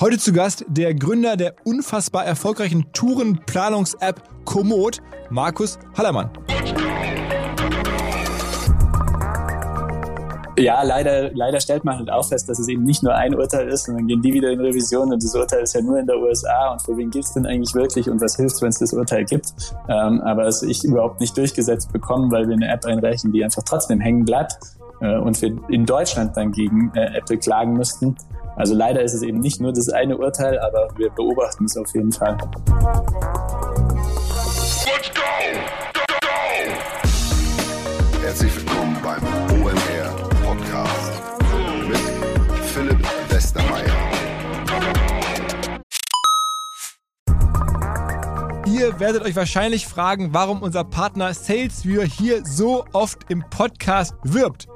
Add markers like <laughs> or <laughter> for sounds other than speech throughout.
Heute zu Gast der Gründer der unfassbar erfolgreichen Tourenplanungs-App Komoot, Markus Hallermann. Ja, leider, leider stellt man halt auch fest, dass es eben nicht nur ein Urteil ist und dann gehen die wieder in Revision und das Urteil ist ja nur in der USA und für wen gilt es denn eigentlich wirklich und was hilft, wenn es das Urteil gibt. Ähm, aber es ich überhaupt nicht durchgesetzt bekommen, weil wir eine App einreichen, die einfach trotzdem hängen bleibt äh, und wir in Deutschland dann gegen äh, Apple klagen müssten. Also leider ist es eben nicht nur das eine Urteil, aber wir beobachten es auf jeden Fall. Let's go! Go, go! Herzlich willkommen beim OMR Podcast mit Philipp Westermeier. Ihr werdet euch wahrscheinlich fragen, warum unser Partner SalesViewer hier so oft im Podcast wirbt.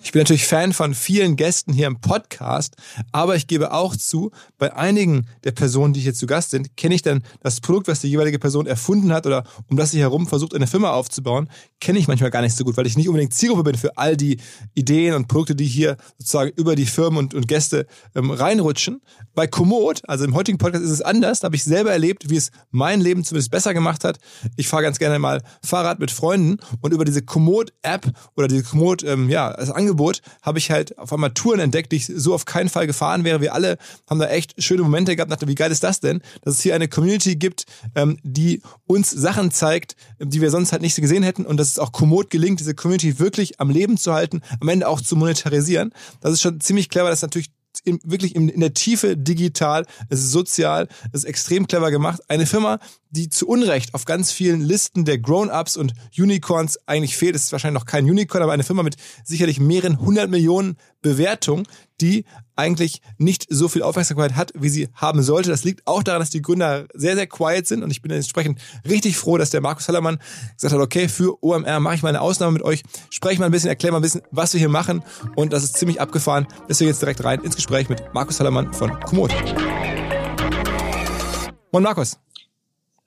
Ich bin natürlich Fan von vielen Gästen hier im Podcast, aber ich gebe auch zu, bei einigen der Personen, die hier zu Gast sind, kenne ich dann das Produkt, was die jeweilige Person erfunden hat oder um das sie herum versucht, eine Firma aufzubauen, kenne ich manchmal gar nicht so gut, weil ich nicht unbedingt Zielgruppe bin für all die Ideen und Produkte, die hier sozusagen über die Firmen und, und Gäste ähm, reinrutschen. Bei Komoot, also im heutigen Podcast ist es anders, da habe ich selber erlebt, wie es mein Leben zumindest besser gemacht hat. Ich fahre ganz gerne mal Fahrrad mit Freunden und über diese Komoot-App oder diese Komoot, ähm, ja, das Angebot Angebot habe ich halt auf einmal Touren entdeckt, die ich so auf keinen Fall gefahren wäre. Wir alle haben da echt schöne Momente gehabt, dachte, wie geil ist das denn, dass es hier eine Community gibt, ähm, die uns Sachen zeigt, die wir sonst halt nicht gesehen hätten und dass es auch kommod gelingt, diese Community wirklich am Leben zu halten, am Ende auch zu monetarisieren. Das ist schon ziemlich clever, das ist in, wirklich in, in der Tiefe digital, es ist sozial, es ist extrem clever gemacht. Eine Firma, die zu Unrecht auf ganz vielen Listen der Grown-Ups und Unicorns eigentlich fehlt. Es ist wahrscheinlich noch kein Unicorn, aber eine Firma mit sicherlich mehreren hundert Millionen Bewertungen, die eigentlich nicht so viel Aufmerksamkeit hat, wie sie haben sollte. Das liegt auch daran, dass die Gründer sehr, sehr quiet sind und ich bin entsprechend richtig froh, dass der Markus Hallermann gesagt hat, okay, für OMR mache ich mal eine Ausnahme mit euch, spreche mal ein bisschen, erkläre mal ein bisschen, was wir hier machen und das ist ziemlich abgefahren. Deswegen jetzt direkt rein ins Gespräch mit Markus Hallermann von Komoot. Moin Markus.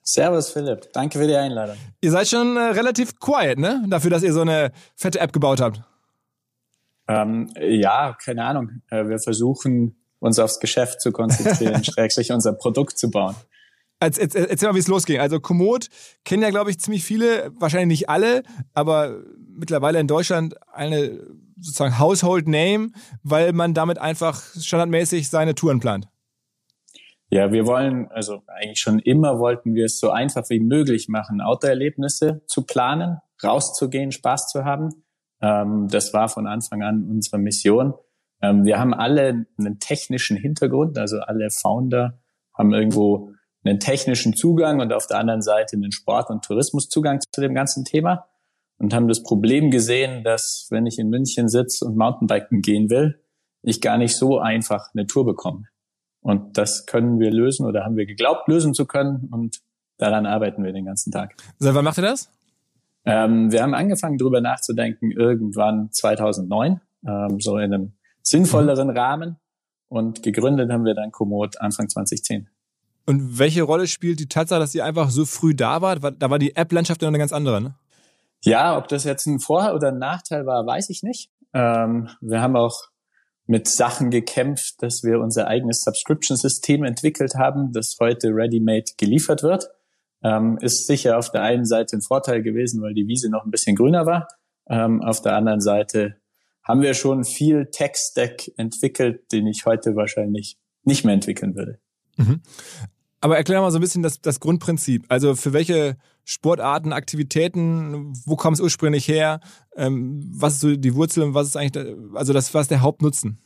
Servus Philipp, danke für die Einladung. Ihr seid schon äh, relativ quiet, ne? Dafür, dass ihr so eine fette App gebaut habt. Ähm, ja, keine Ahnung. Äh, wir versuchen uns aufs Geschäft zu konzentrieren, <laughs> schrägstrich unser Produkt zu bauen. Erzähl, mal, wie es losging. Also Komoot kennen ja, glaube ich, ziemlich viele, wahrscheinlich nicht alle, aber mittlerweile in Deutschland eine sozusagen Household Name, weil man damit einfach standardmäßig seine Touren plant. Ja, wir wollen, also eigentlich schon immer wollten wir es so einfach wie möglich machen, Autoerlebnisse zu planen, rauszugehen, Spaß zu haben. Ähm, das war von Anfang an unsere Mission. Ähm, wir haben alle einen technischen Hintergrund, also alle Founder haben irgendwo einen technischen Zugang und auf der anderen Seite einen Sport- und Tourismuszugang zu dem ganzen Thema und haben das Problem gesehen, dass wenn ich in München sitze und Mountainbiken gehen will, ich gar nicht so einfach eine Tour bekomme. Und das können wir lösen oder haben wir geglaubt, lösen zu können. Und daran arbeiten wir den ganzen Tag. Seit wann macht ihr das? Ähm, wir haben angefangen, darüber nachzudenken, irgendwann 2009, ähm, so in einem sinnvolleren mhm. Rahmen. Und gegründet haben wir dann Komoot Anfang 2010. Und welche Rolle spielt die Tatsache, dass ihr einfach so früh da wart? Da war die App-Landschaft ja eine ganz andere, ne? Ja, ob das jetzt ein Vor- oder ein Nachteil war, weiß ich nicht. Ähm, wir haben auch mit Sachen gekämpft, dass wir unser eigenes Subscription-System entwickelt haben, das heute ready-made geliefert wird. Ähm, ist sicher auf der einen Seite ein Vorteil gewesen, weil die Wiese noch ein bisschen grüner war. Ähm, auf der anderen Seite haben wir schon viel Tech-Stack entwickelt, den ich heute wahrscheinlich nicht mehr entwickeln würde. Mhm. Aber erklär mal so ein bisschen das, das Grundprinzip. Also für welche Sportarten, Aktivitäten, wo kommt es ursprünglich her? Ähm, was ist so die Wurzel und was ist eigentlich, also das, was ist der Hauptnutzen?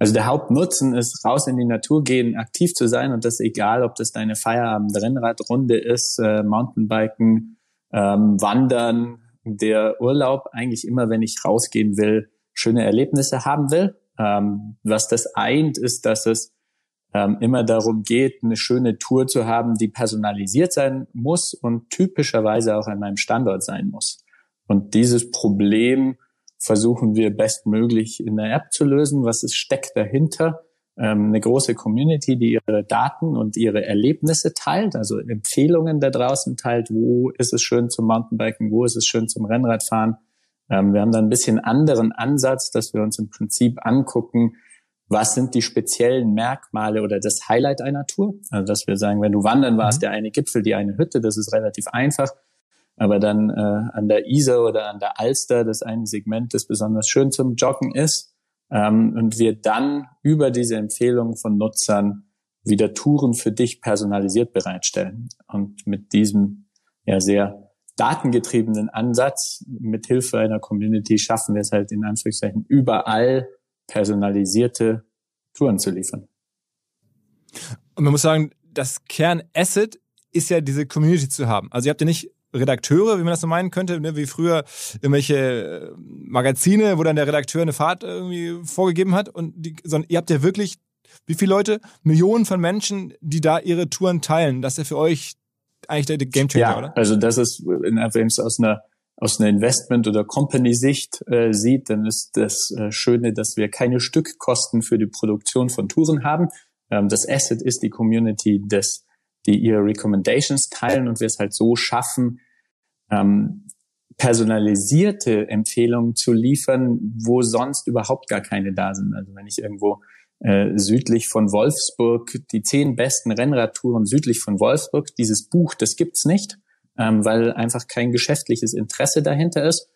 Also der Hauptnutzen ist, raus in die Natur gehen, aktiv zu sein und das egal, ob das deine Feierabend-Rennradrunde ist, äh, Mountainbiken, ähm, Wandern, der Urlaub eigentlich immer, wenn ich rausgehen will, schöne Erlebnisse haben will. Ähm, was das eint, ist, dass es ähm, immer darum geht, eine schöne Tour zu haben, die personalisiert sein muss und typischerweise auch an meinem Standort sein muss. Und dieses Problem versuchen wir bestmöglich in der App zu lösen. Was ist, steckt dahinter? Ähm, eine große Community, die ihre Daten und ihre Erlebnisse teilt, also Empfehlungen da draußen teilt. Wo ist es schön zum Mountainbiken? Wo ist es schön zum Rennradfahren? Ähm, wir haben da ein bisschen anderen Ansatz, dass wir uns im Prinzip angucken, was sind die speziellen Merkmale oder das Highlight einer Tour? Also dass wir sagen, wenn du wandern warst, mhm. der eine Gipfel, die eine Hütte, das ist relativ einfach. Aber dann äh, an der Isar oder an der Alster, das eine Segment, das besonders schön zum Joggen ist. Ähm, und wir dann über diese Empfehlungen von Nutzern wieder Touren für dich personalisiert bereitstellen. Und mit diesem ja sehr datengetriebenen Ansatz, mit Hilfe einer Community schaffen wir es halt in Anführungszeichen überall personalisierte Touren zu liefern. Und man muss sagen, das Kernasset ist ja diese Community zu haben. Also ihr habt ja nicht Redakteure, wie man das so meinen könnte, ne, wie früher irgendwelche äh, Magazine, wo dann der Redakteur eine Fahrt irgendwie vorgegeben hat, und die, sondern ihr habt ja wirklich, wie viele Leute? Millionen von Menschen, die da ihre Touren teilen. Das ist ja für euch eigentlich der Gamechanger, ja, oder? Also das ist, wenn es aus einer aus einer Investment- oder Company-Sicht äh, sieht, dann ist das äh, Schöne, dass wir keine Stückkosten für die Produktion von Touren haben. Ähm, das Asset ist die Community, des, die ihre Recommendations teilen und wir es halt so schaffen, ähm, personalisierte Empfehlungen zu liefern, wo sonst überhaupt gar keine da sind. Also wenn ich irgendwo äh, südlich von Wolfsburg die zehn besten Rennradtouren südlich von Wolfsburg, dieses Buch, das gibt's nicht ähm, weil einfach kein geschäftliches Interesse dahinter ist.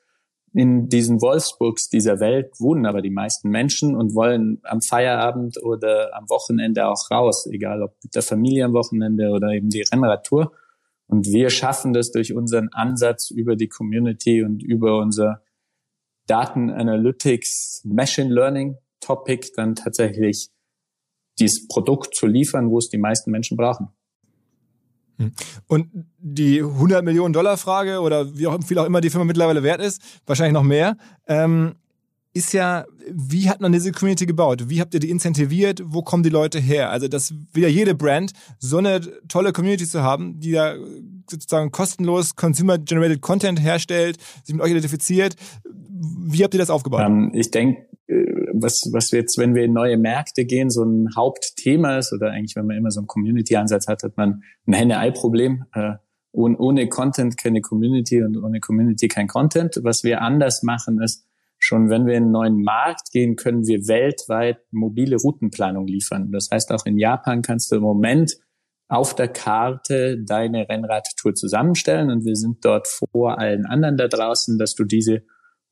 In diesen Wolfsburgs dieser Welt wohnen aber die meisten Menschen und wollen am Feierabend oder am Wochenende auch raus, egal ob mit der Familie am Wochenende oder eben die Rennradtour. Und wir schaffen das durch unseren Ansatz über die Community und über unser Daten Analytics Machine Learning Topic dann tatsächlich dieses Produkt zu liefern, wo es die meisten Menschen brauchen. Hm. Und die 100 Millionen Dollar Frage oder wie auch viel auch immer die Firma mittlerweile wert ist, wahrscheinlich noch mehr, ähm, ist ja, wie hat man diese Community gebaut? Wie habt ihr die incentiviert? Wo kommen die Leute her? Also das will ja jede Brand, so eine tolle Community zu haben, die da sozusagen kostenlos Consumer-Generated Content herstellt, sich mit euch identifiziert. Wie habt ihr das aufgebaut? Ähm, ich denke, was, was jetzt, wenn wir in neue Märkte gehen, so ein Hauptthema ist, oder eigentlich, wenn man immer so einen Community-Ansatz hat, hat man ein Henne-Ei-Problem. Äh, ohne, ohne Content keine Community und ohne Community kein Content. Was wir anders machen ist, schon wenn wir in einen neuen Markt gehen, können wir weltweit mobile Routenplanung liefern. Das heißt, auch in Japan kannst du im Moment auf der Karte deine Rennradtour zusammenstellen und wir sind dort vor allen anderen da draußen, dass du diese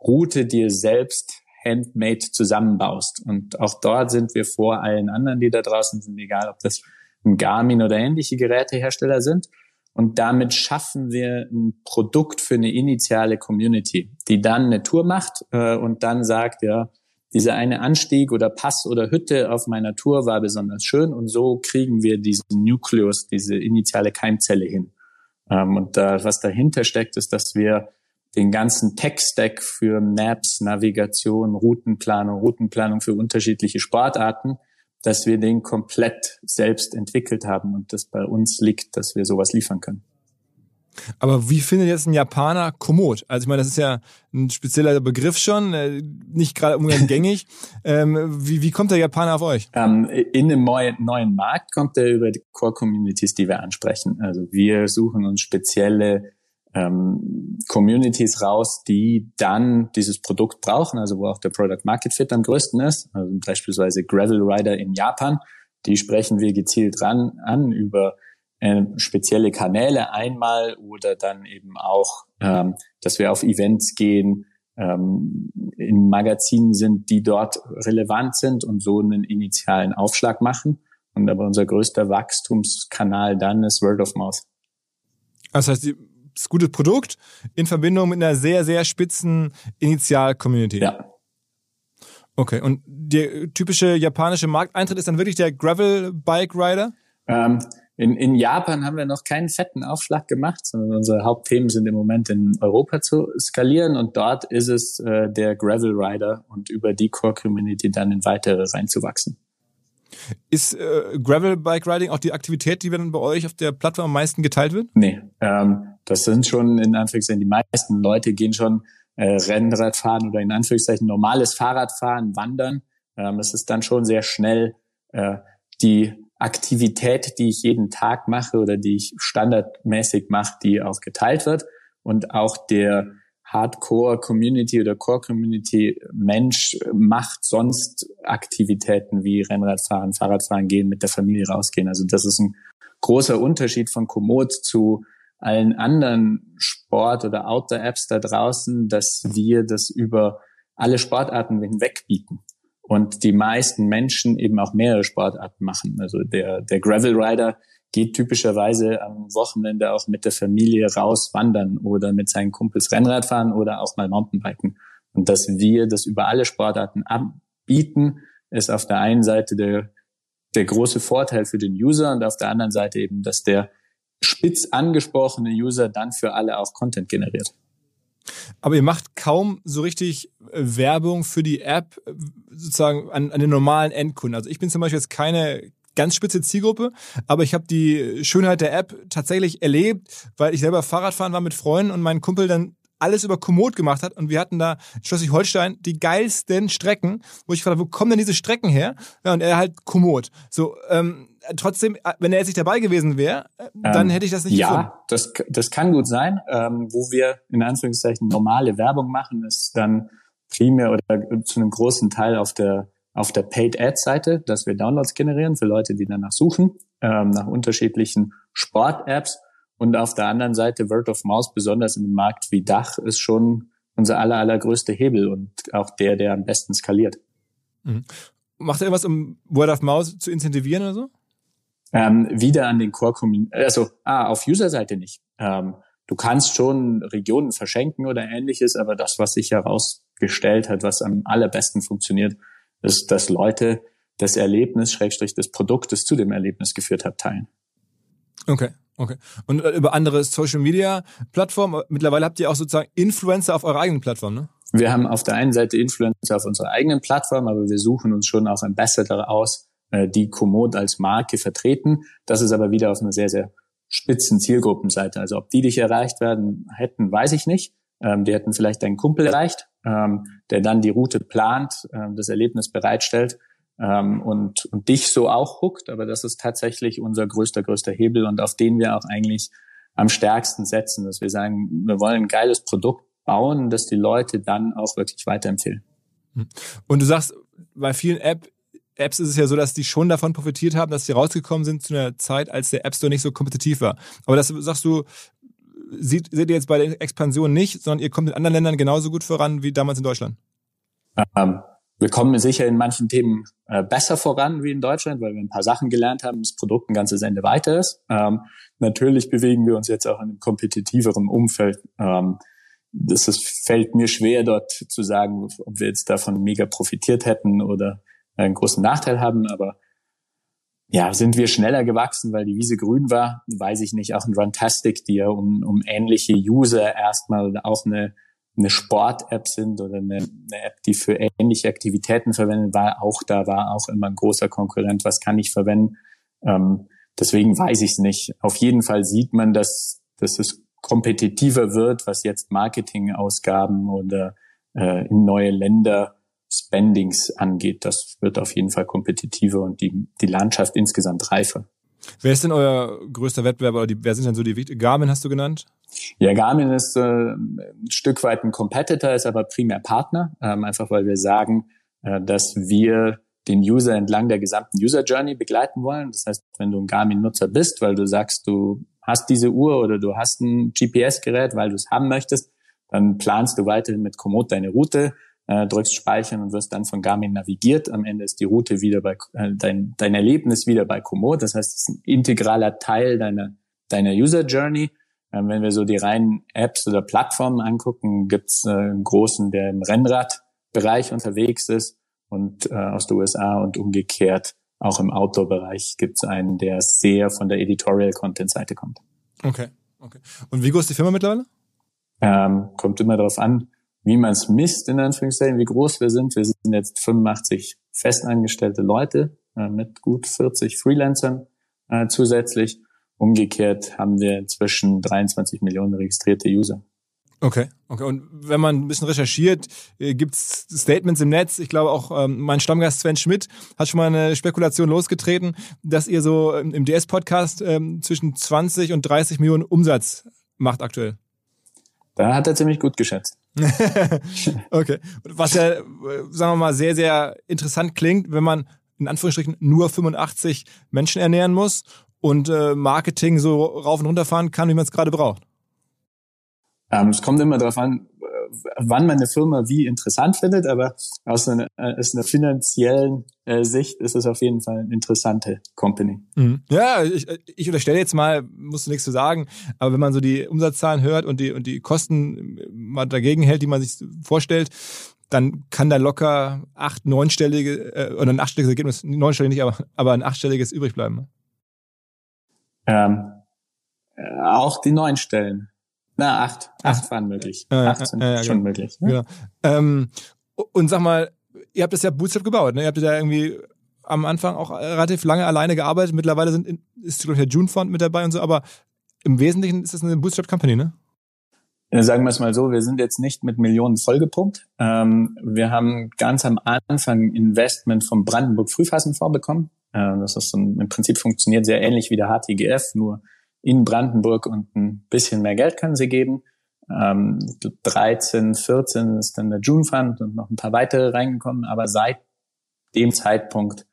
Route dir selbst handmade zusammenbaust. Und auch dort sind wir vor allen anderen, die da draußen sind, egal ob das ein Garmin oder ähnliche Gerätehersteller sind. Und damit schaffen wir ein Produkt für eine initiale Community, die dann eine Tour macht äh, und dann sagt, ja, dieser eine Anstieg oder Pass oder Hütte auf meiner Tour war besonders schön und so kriegen wir diesen Nukleus, diese initiale Keimzelle hin. Ähm, und da, was dahinter steckt, ist, dass wir den ganzen Tech-Stack für Maps, Navigation, Routenplanung, Routenplanung für unterschiedliche Sportarten, dass wir den komplett selbst entwickelt haben und das bei uns liegt, dass wir sowas liefern können. Aber wie findet jetzt ein Japaner Komoot? Also ich meine, das ist ja ein spezieller Begriff schon, äh, nicht gerade umgängig. <laughs> ähm, wie, wie kommt der Japaner auf euch? Ähm, in einem neuen Markt kommt er über die Core-Communities, die wir ansprechen. Also wir suchen uns spezielle ähm, Communities raus, die dann dieses Produkt brauchen, also wo auch der Product Market Fit am größten ist. Also beispielsweise Gravel Rider in Japan, die sprechen wir gezielt ran an über äh, spezielle Kanäle einmal oder dann eben auch, ähm, dass wir auf Events gehen, ähm, in Magazinen sind, die dort relevant sind und so einen initialen Aufschlag machen. Und aber unser größter Wachstumskanal dann ist Word of Mouth. Das heißt, das gute Produkt in Verbindung mit einer sehr, sehr spitzen Initial-Community. Ja. Okay, und der typische japanische Markteintritt ist dann wirklich der Gravel Bike Rider? Ähm, in, in Japan haben wir noch keinen fetten Aufschlag gemacht, sondern unsere Hauptthemen sind im Moment in Europa zu skalieren und dort ist es äh, der Gravel Rider und über die Core Community dann in weitere reinzuwachsen. Ist äh, Gravel Bike Riding auch die Aktivität, die dann bei euch auf der Plattform am meisten geteilt wird? Nee, ähm, das sind schon in Anführungszeichen die meisten Leute gehen schon äh, Rennrad fahren oder in Anführungszeichen normales Fahrradfahren, wandern. Ähm, es ist dann schon sehr schnell äh, die Aktivität, die ich jeden Tag mache oder die ich standardmäßig mache, die auch geteilt wird und auch der Hardcore-Community oder Core-Community-Mensch macht sonst Aktivitäten wie Rennradfahren, Fahrradfahren gehen, mit der Familie rausgehen. Also das ist ein großer Unterschied von Komoot zu allen anderen Sport- oder Outdoor-Apps da draußen, dass wir das über alle Sportarten hinweg bieten und die meisten Menschen eben auch mehrere Sportarten machen. Also der, der Gravel Rider geht typischerweise am Wochenende auch mit der Familie raus wandern oder mit seinen Kumpels Rennrad fahren oder auch mal Mountainbiken. Und dass wir das über alle Sportarten anbieten, ist auf der einen Seite der, der große Vorteil für den User und auf der anderen Seite eben, dass der spitz angesprochene User dann für alle auch Content generiert. Aber ihr macht kaum so richtig äh, Werbung für die App äh, sozusagen an, an den normalen Endkunden. Also ich bin zum Beispiel jetzt keine ganz spitze Zielgruppe, aber ich habe die Schönheit der App tatsächlich erlebt, weil ich selber Fahrradfahren war mit Freunden und mein Kumpel dann alles über Komoot gemacht hat und wir hatten da in Schleswig-Holstein die geilsten Strecken, wo ich gefragt habe, wo kommen denn diese Strecken her? Ja, und er halt Komoot. So, ähm, trotzdem, äh, wenn er jetzt nicht dabei gewesen wäre, äh, dann ähm, hätte ich das nicht ja, gefunden. Ja, das, das kann gut sein. Ähm, wo wir in Anführungszeichen normale Werbung machen, ist dann primär oder zu einem großen Teil auf der auf der Paid Ads Seite, dass wir Downloads generieren für Leute, die danach suchen, ähm, nach unterschiedlichen Sport-Apps. Und auf der anderen Seite Word of Mouse, besonders in einem Markt wie Dach, ist schon unser aller, allergrößte Hebel und auch der, der am besten skaliert. Mhm. Macht ihr irgendwas, um Word of Mouse zu incentivieren oder so? Ähm, wieder an den Core Community, also ah, auf User-Seite nicht. Ähm, du kannst schon Regionen verschenken oder ähnliches, aber das, was sich herausgestellt hat, was am allerbesten funktioniert, ist, dass Leute das Erlebnis, Schrägstrich das Produkt, das zu dem Erlebnis geführt hat, teilen. Okay. Okay. Und äh, über andere Social Media Plattformen, mittlerweile habt ihr auch sozusagen Influencer auf eurer eigenen Plattform, ne? Wir haben auf der einen Seite Influencer auf unserer eigenen Plattform, aber wir suchen uns schon auch Ambassador aus, äh, die Komoot als Marke vertreten. Das ist aber wieder auf einer sehr, sehr spitzen Zielgruppenseite. Also ob die dich erreicht werden hätten, weiß ich nicht. Ähm, die hätten vielleicht deinen Kumpel erreicht, ähm, der dann die Route plant, ähm, das Erlebnis bereitstellt ähm, und, und dich so auch huckt. Aber das ist tatsächlich unser größter, größter Hebel und auf den wir auch eigentlich am stärksten setzen, dass wir sagen, wir wollen ein geiles Produkt bauen, das die Leute dann auch wirklich weiterempfehlen. Hm. Und du sagst, bei vielen App, Apps ist es ja so, dass die schon davon profitiert haben, dass sie rausgekommen sind zu einer Zeit, als der App Store nicht so kompetitiv war. Aber das sagst du, seht, seht ihr jetzt bei der Expansion nicht, sondern ihr kommt in anderen Ländern genauso gut voran wie damals in Deutschland? Ähm, wir kommen sicher in manchen Themen äh, besser voran wie in Deutschland, weil wir ein paar Sachen gelernt haben, das Produkt ein ganzes Ende weiter ist. Ähm, natürlich bewegen wir uns jetzt auch in einem kompetitiveren Umfeld. Ähm, das ist, fällt mir schwer, dort zu sagen, ob wir jetzt davon mega profitiert hätten oder einen großen Nachteil haben, aber ja, sind wir schneller gewachsen, weil die Wiese grün war, weiß ich nicht, auch ein Runtastic, die ja um, um ähnliche User erstmal auch eine, eine Sport-App sind oder eine, eine App, die für ähnliche Aktivitäten verwendet war, auch da war auch immer ein großer Konkurrent, was kann ich verwenden. Ähm, deswegen weiß ich es nicht. Auf jeden Fall sieht man, dass, dass es kompetitiver wird, was jetzt Marketingausgaben oder äh, in neue Länder Spendings angeht. Das wird auf jeden Fall kompetitiver und die, die Landschaft insgesamt reifer. Wer ist denn euer größter Wettbewerber oder die, wer sind denn so die Garmin hast du genannt? Ja, Garmin ist äh, ein Stück weit ein Competitor, ist aber primär Partner, ähm, einfach weil wir sagen, äh, dass wir den User entlang der gesamten User Journey begleiten wollen. Das heißt, wenn du ein Garmin-Nutzer bist, weil du sagst, du hast diese Uhr oder du hast ein GPS-Gerät, weil du es haben möchtest, dann planst du weiterhin mit Komoot deine Route, äh, drückst Speichern und wirst dann von Garmin navigiert. Am Ende ist die Route wieder bei, äh, dein, dein Erlebnis wieder bei Komoot. Das heißt, es ist ein integraler Teil deiner, deiner User Journey. Ähm, wenn wir so die reinen Apps oder Plattformen angucken, gibt's äh, einen großen, der im Rennradbereich unterwegs ist und äh, aus den USA und umgekehrt auch im Outdoor-Bereich gibt's einen, der sehr von der Editorial-Content-Seite kommt. Okay, okay. Und wie groß ist die Firma mittlerweile? Ähm, kommt immer darauf an, wie man es misst, in Anführungszeichen, wie groß wir sind. Wir sind jetzt 85 festangestellte Leute äh, mit gut 40 Freelancern äh, zusätzlich. Umgekehrt haben wir inzwischen 23 Millionen registrierte User. Okay, okay. Und wenn man ein bisschen recherchiert, äh, gibt's Statements im Netz. Ich glaube auch ähm, mein Stammgast Sven Schmidt hat schon mal eine Spekulation losgetreten, dass ihr so im DS-Podcast ähm, zwischen 20 und 30 Millionen Umsatz macht aktuell. Da hat er ziemlich gut geschätzt. <laughs> okay. Was ja, sagen wir mal, sehr, sehr interessant klingt, wenn man in Anführungsstrichen nur 85 Menschen ernähren muss und äh, Marketing so rauf und runter fahren kann, wie man es gerade braucht? Ähm, es kommt immer darauf an, wann man eine Firma wie interessant findet, aber aus einer, äh, aus einer finanziellen äh, Sicht ist es auf jeden Fall eine interessante Company. Mhm. Ja, ich, ich unterstelle jetzt mal, musst du nichts zu sagen, aber wenn man so die Umsatzzahlen hört und die, und die Kosten mal dagegen hält, die man sich vorstellt, dann kann da locker acht, neunstellige, äh, oder ein achtstelliges Ergebnis, neunstellig nicht, aber, aber ein achtstelliges übrig bleiben. Ähm, äh, auch die neun Stellen. Na, acht. Acht waren möglich. Äh, acht sind äh, schon genau. möglich. Ne? Genau. Ähm, und sag mal, ihr habt das ja Bootstrap gebaut, ne? Ihr habt ja irgendwie am Anfang auch relativ lange alleine gearbeitet. Mittlerweile sind, ist, glaube ich, der June Fund mit dabei und so, aber im Wesentlichen ist das eine Bootstrap Company, ne? Sagen wir es mal so, wir sind jetzt nicht mit Millionen vollgepumpt. Ähm, wir haben ganz am Anfang Investment vom Brandenburg Frühphasenfonds bekommen. Äh, das ist ein, im Prinzip funktioniert sehr ähnlich wie der HTGF, nur in Brandenburg und ein bisschen mehr Geld können sie geben. Ähm, 13, 14 ist dann der June Fund und noch ein paar weitere reingekommen, aber seit dem Zeitpunkt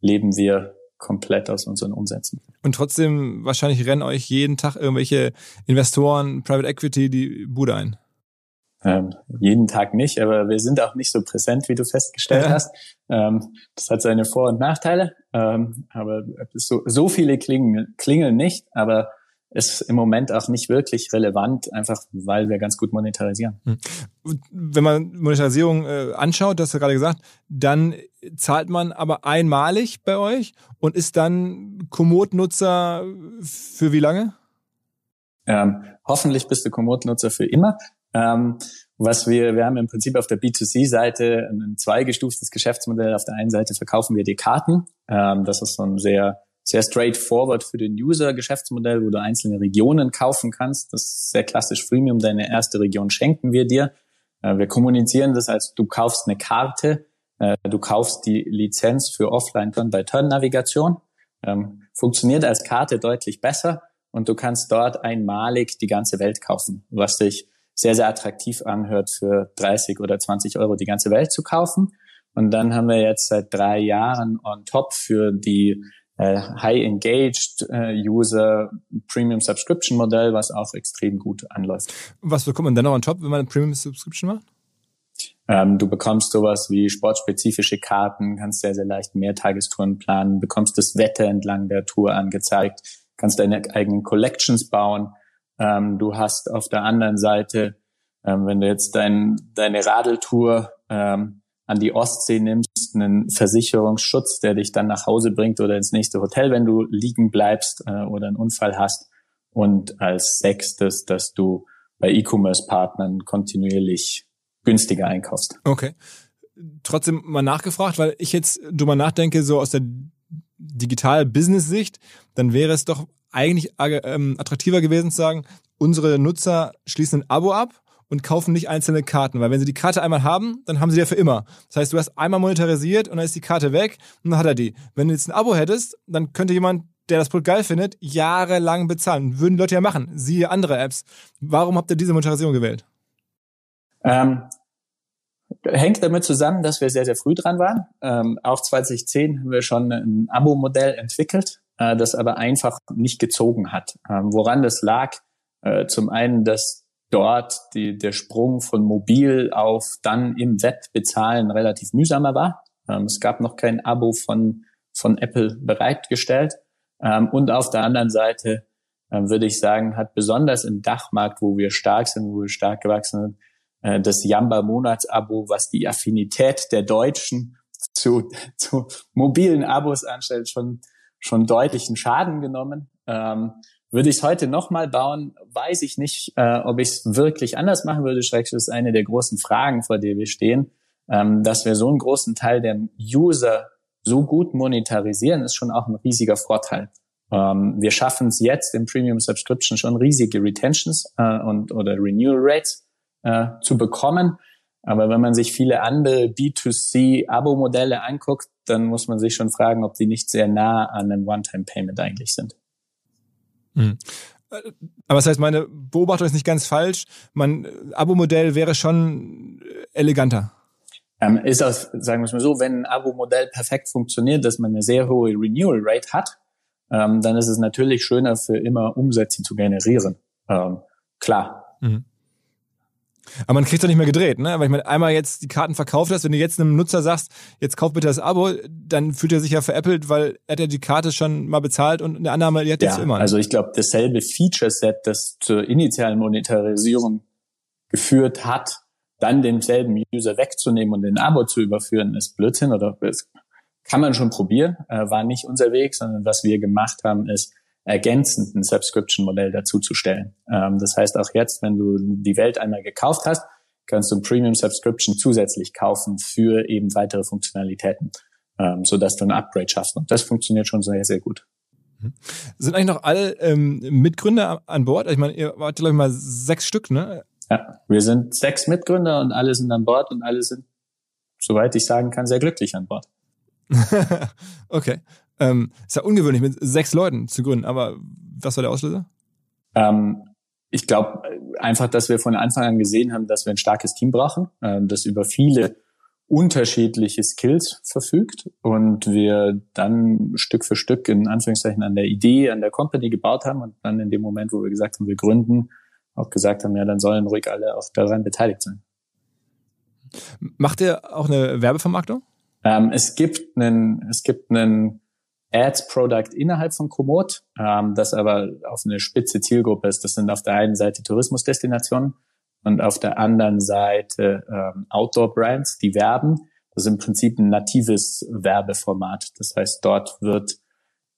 leben wir komplett aus unseren Umsätzen. Und trotzdem wahrscheinlich rennen euch jeden Tag irgendwelche Investoren, Private Equity die Bude ein. Ähm, jeden Tag nicht, aber wir sind auch nicht so präsent, wie du festgestellt ja. hast. Ähm, das hat seine Vor- und Nachteile, ähm, aber so, so viele klingen, klingeln nicht, aber ist im Moment auch nicht wirklich relevant, einfach weil wir ganz gut monetarisieren. Hm. Wenn man Monetarisierung äh, anschaut, das hast du gerade gesagt, dann zahlt man aber einmalig bei euch und ist dann Komoot-Nutzer für wie lange? Ähm, hoffentlich bist du Komoot-Nutzer für immer. Ähm, was wir, wir haben im Prinzip auf der B2C-Seite ein zweigestuftes Geschäftsmodell. Auf der einen Seite verkaufen wir die Karten. Ähm, das ist so ein sehr, sehr straightforward für den User Geschäftsmodell, wo du einzelne Regionen kaufen kannst. Das ist sehr klassisch Freemium. Deine erste Region schenken wir dir. Äh, wir kommunizieren das als du kaufst eine Karte. Äh, du kaufst die Lizenz für Offline-Turn by Turn-Navigation. Ähm, funktioniert als Karte deutlich besser und du kannst dort einmalig die ganze Welt kaufen, was dich sehr, sehr attraktiv anhört, für 30 oder 20 Euro die ganze Welt zu kaufen. Und dann haben wir jetzt seit drei Jahren on top für die äh, High Engaged äh, User Premium Subscription Modell, was auch extrem gut anläuft. Was bekommt man dann noch on top, wenn man eine Premium Subscription macht? Ähm, du bekommst sowas wie sportspezifische Karten, kannst sehr, sehr leicht Mehrtagestouren planen, bekommst das Wetter entlang der Tour angezeigt, kannst deine eigenen Collections bauen ähm, du hast auf der anderen Seite, ähm, wenn du jetzt dein, deine Radeltour ähm, an die Ostsee nimmst, einen Versicherungsschutz, der dich dann nach Hause bringt oder ins nächste Hotel, wenn du liegen bleibst äh, oder einen Unfall hast. Und als sechstes, dass du bei E-Commerce-Partnern kontinuierlich günstiger einkaufst. Okay. Trotzdem mal nachgefragt, weil ich jetzt drüber nachdenke, so aus der Digital-Business-Sicht, dann wäre es doch eigentlich ähm, attraktiver gewesen zu sagen, unsere Nutzer schließen ein Abo ab und kaufen nicht einzelne Karten, weil wenn sie die Karte einmal haben, dann haben sie ja für immer. Das heißt, du hast einmal monetarisiert und dann ist die Karte weg und dann hat er die. Wenn du jetzt ein Abo hättest, dann könnte jemand der das Produkt geil findet, jahrelang bezahlen. Würden die Leute ja machen. Siehe andere Apps. Warum habt ihr diese Monetarisierung gewählt? Ähm, hängt damit zusammen, dass wir sehr, sehr früh dran waren. Ähm, auch 2010 haben wir schon ein Abo-Modell entwickelt, äh, das aber einfach nicht gezogen hat. Ähm, woran das lag? Äh, zum einen, dass dort die, der Sprung von mobil auf dann im Web bezahlen relativ mühsamer war. Ähm, es gab noch kein Abo von, von Apple bereitgestellt. Ähm, und auf der anderen Seite ähm, würde ich sagen, hat besonders im Dachmarkt, wo wir stark sind, wo wir stark gewachsen sind, äh, das Jamba Monatsabo, was die Affinität der Deutschen zu, zu mobilen Abos anstellt, schon, schon deutlichen Schaden genommen. Ähm, würde ich es heute nochmal bauen, weiß ich nicht, äh, ob ich es wirklich anders machen würde. Schrecklich ist eine der großen Fragen, vor der wir stehen. Ähm, dass wir so einen großen Teil der User so gut monetarisieren, ist schon auch ein riesiger Vorteil. Ähm, wir schaffen es jetzt im Premium Subscription schon riesige Retentions äh, und oder Renewal Rates äh, zu bekommen. Aber wenn man sich viele andere B2C-Abo-Modelle anguckt, dann muss man sich schon fragen, ob die nicht sehr nah an einem One-Time-Payment eigentlich sind. Mhm. Aber das heißt, meine Beobachtung ist nicht ganz falsch. Mein Abo-Modell wäre schon eleganter. Ähm, ist das, sagen wir es mal so, wenn ein Abo-Modell perfekt funktioniert, dass man eine sehr hohe Renewal Rate hat, ähm, dann ist es natürlich schöner für immer Umsätze zu generieren. Ähm, klar. Mhm. Aber man kriegt doch nicht mehr gedreht, ne? Weil ich meine, einmal jetzt die Karten verkauft hast, wenn du jetzt einem Nutzer sagst, jetzt kauf bitte das Abo, dann fühlt er sich ja veräppelt, weil er hat ja die Karte schon mal bezahlt und eine Annahme, die hat ja, jetzt immer. Also ich glaube, dasselbe Feature-Set, das zur initialen Monetarisierung geführt hat, dann denselben User wegzunehmen und den Abo zu überführen, ist Blödsinn oder ist, kann man schon probieren, äh, war nicht unser Weg, sondern was wir gemacht haben, ist ergänzend ein Subscription-Modell dazuzustellen. Ähm, das heißt, auch jetzt, wenn du die Welt einmal gekauft hast, kannst du ein Premium Subscription zusätzlich kaufen für eben weitere Funktionalitäten, ähm, so dass du ein Upgrade schaffst. Und das funktioniert schon sehr, sehr gut. Mhm. Sind eigentlich noch alle ähm, Mitgründer an Bord? Ich meine, ihr wart, glaube ich, mal sechs Stück, ne? Ja, wir sind sechs Mitgründer und alle sind an Bord und alle sind, soweit ich sagen kann, sehr glücklich an Bord. <laughs> okay. Ähm, ist ja ungewöhnlich, mit sechs Leuten zu gründen, aber was war der Auslöser? Ähm, ich glaube einfach, dass wir von Anfang an gesehen haben, dass wir ein starkes Team brauchen, ähm, das über viele unterschiedliche Skills verfügt und wir dann Stück für Stück in Anführungszeichen an der Idee, an der Company gebaut haben und dann in dem Moment, wo wir gesagt haben, wir gründen, auch gesagt haben, ja, dann sollen ruhig alle auch daran beteiligt sein. Macht ihr auch eine Werbevermarktung? Ähm, es gibt einen, es gibt einen Ads-Product innerhalb von Komoot, ähm, das aber auf eine spitze Zielgruppe ist. Das sind auf der einen Seite Tourismusdestinationen und auf der anderen Seite ähm, Outdoor-Brands, die werben. Das ist im Prinzip ein natives Werbeformat. Das heißt, dort wird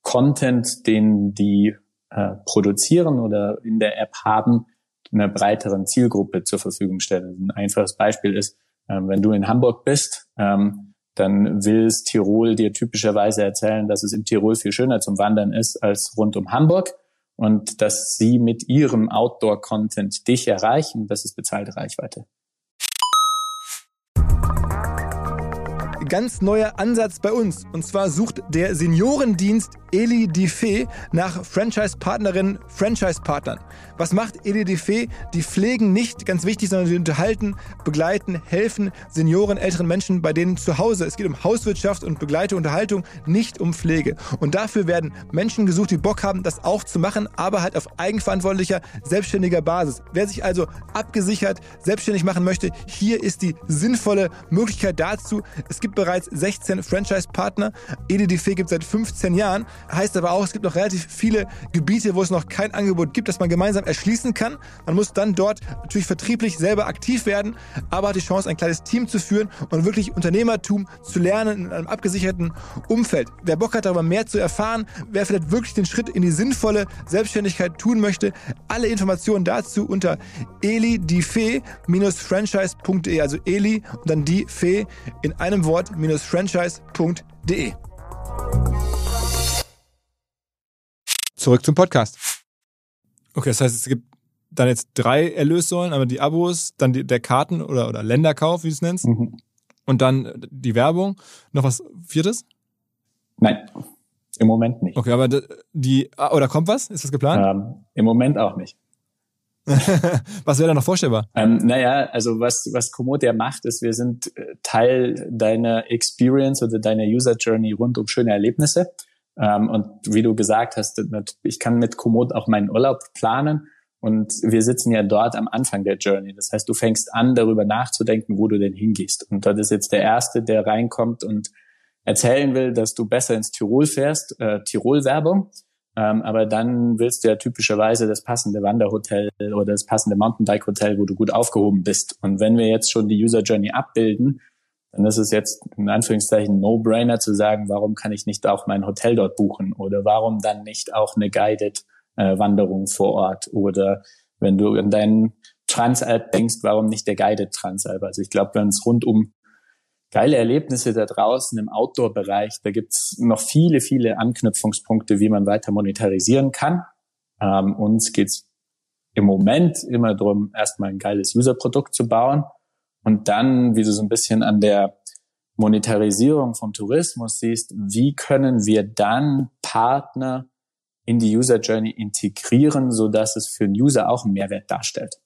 Content, den die äh, produzieren oder in der App haben, einer breiteren Zielgruppe zur Verfügung stellen. Ein einfaches Beispiel ist, ähm, wenn du in Hamburg bist, ähm, dann will es Tirol dir typischerweise erzählen, dass es im Tirol viel schöner zum Wandern ist als rund um Hamburg und dass sie mit ihrem Outdoor-Content dich erreichen. Das ist bezahlte Reichweite. Ganz neuer Ansatz bei uns. Und zwar sucht der Seniorendienst Eli Diffé nach Franchise-Partnerinnen, Franchise-Partnern. Was macht Eli Diffé? Die pflegen nicht, ganz wichtig, sondern sie unterhalten, begleiten, helfen Senioren, älteren Menschen bei denen zu Hause. Es geht um Hauswirtschaft und begleite Unterhaltung, nicht um Pflege. Und dafür werden Menschen gesucht, die Bock haben, das auch zu machen, aber halt auf eigenverantwortlicher, selbstständiger Basis. Wer sich also abgesichert, selbstständig machen möchte, hier ist die sinnvolle Möglichkeit dazu. Es gibt bereits 16 Franchise-Partner. Eli Diffé gibt seit 15 Jahren. Heißt aber auch, es gibt noch relativ viele Gebiete, wo es noch kein Angebot gibt, das man gemeinsam erschließen kann. Man muss dann dort natürlich vertrieblich selber aktiv werden, aber hat die Chance, ein kleines Team zu führen und wirklich Unternehmertum zu lernen in einem abgesicherten Umfeld. Wer Bock hat, darüber mehr zu erfahren, wer vielleicht wirklich den Schritt in die sinnvolle Selbstständigkeit tun möchte, alle Informationen dazu unter elidifee-franchise.de, also Eli und dann die Fee in einem Wort-franchise.de. Zurück zum Podcast. Okay, das heißt, es gibt dann jetzt drei Erlössäulen, aber die Abos, dann die, der Karten- oder, oder Länderkauf, wie du es nennst, mhm. und dann die Werbung. Noch was Viertes? Nein. Im Moment nicht. Okay, aber die, ah, oder kommt was? Ist das geplant? Ähm, Im Moment auch nicht. <laughs> was wäre da noch vorstellbar? Ähm, naja, also was, was Komoot ja macht, ist, wir sind äh, Teil deiner Experience oder deiner User Journey rund um schöne Erlebnisse. Ähm, und wie du gesagt hast, ich kann mit Komoot auch meinen Urlaub planen. Und wir sitzen ja dort am Anfang der Journey. Das heißt, du fängst an, darüber nachzudenken, wo du denn hingehst. Und dort ist jetzt der Erste, der reinkommt und erzählen will, dass du besser ins Tirol fährst, äh, Tirol-Werbung. Ähm, aber dann willst du ja typischerweise das passende Wanderhotel oder das passende Mountainbike-Hotel, wo du gut aufgehoben bist. Und wenn wir jetzt schon die User Journey abbilden, dann ist es jetzt in Anführungszeichen No-Brainer zu sagen, warum kann ich nicht auch mein Hotel dort buchen oder warum dann nicht auch eine guided äh, Wanderung vor Ort oder wenn du an deinen Transalp denkst, warum nicht der guided Transalp? Also ich glaube, wenn es rund um geile Erlebnisse da draußen im Outdoor-Bereich. Da gibt's noch viele, viele Anknüpfungspunkte, wie man weiter monetarisieren kann. Ähm, uns geht's im Moment immer darum, erstmal ein geiles User-Produkt zu bauen und dann, wie du so ein bisschen an der Monetarisierung vom Tourismus siehst, wie können wir dann Partner in die User Journey integrieren, so dass es für den User auch einen Mehrwert darstellt.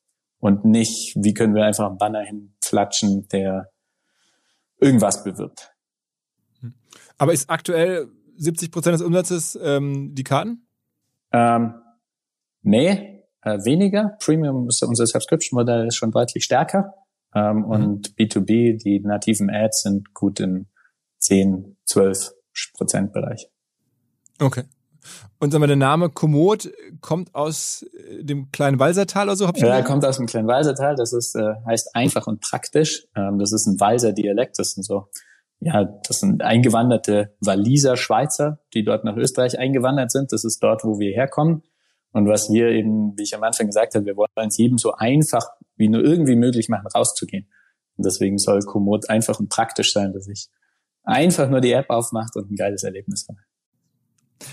Und nicht, wie können wir einfach einen Banner hinflatschen, der irgendwas bewirbt. Aber ist aktuell 70 Prozent des Umsatzes ähm, die Karten? Ähm, nee, äh, weniger. Premium ist unser Subscription-Modell ist schon deutlich stärker. Ähm, mhm. Und B2B, die nativen Ads sind gut in 10, 12 Prozent Bereich. Okay. Und sagen wir, der Name Komoot kommt aus äh, dem kleinen Walsertal oder so? Hab ich ja, er kommt aus dem kleinen Walsertal. Das ist, äh, heißt einfach und praktisch. Ähm, das ist ein Walser Dialekt. Das sind so, ja, das sind eingewanderte Waliser Schweizer, die dort nach Österreich eingewandert sind. Das ist dort, wo wir herkommen. Und was wir eben, wie ich am Anfang gesagt habe, wir wollen es jedem so einfach wie nur irgendwie möglich machen, rauszugehen. Und deswegen soll Komoot einfach und praktisch sein, dass ich einfach nur die App aufmacht und ein geiles Erlebnis habe.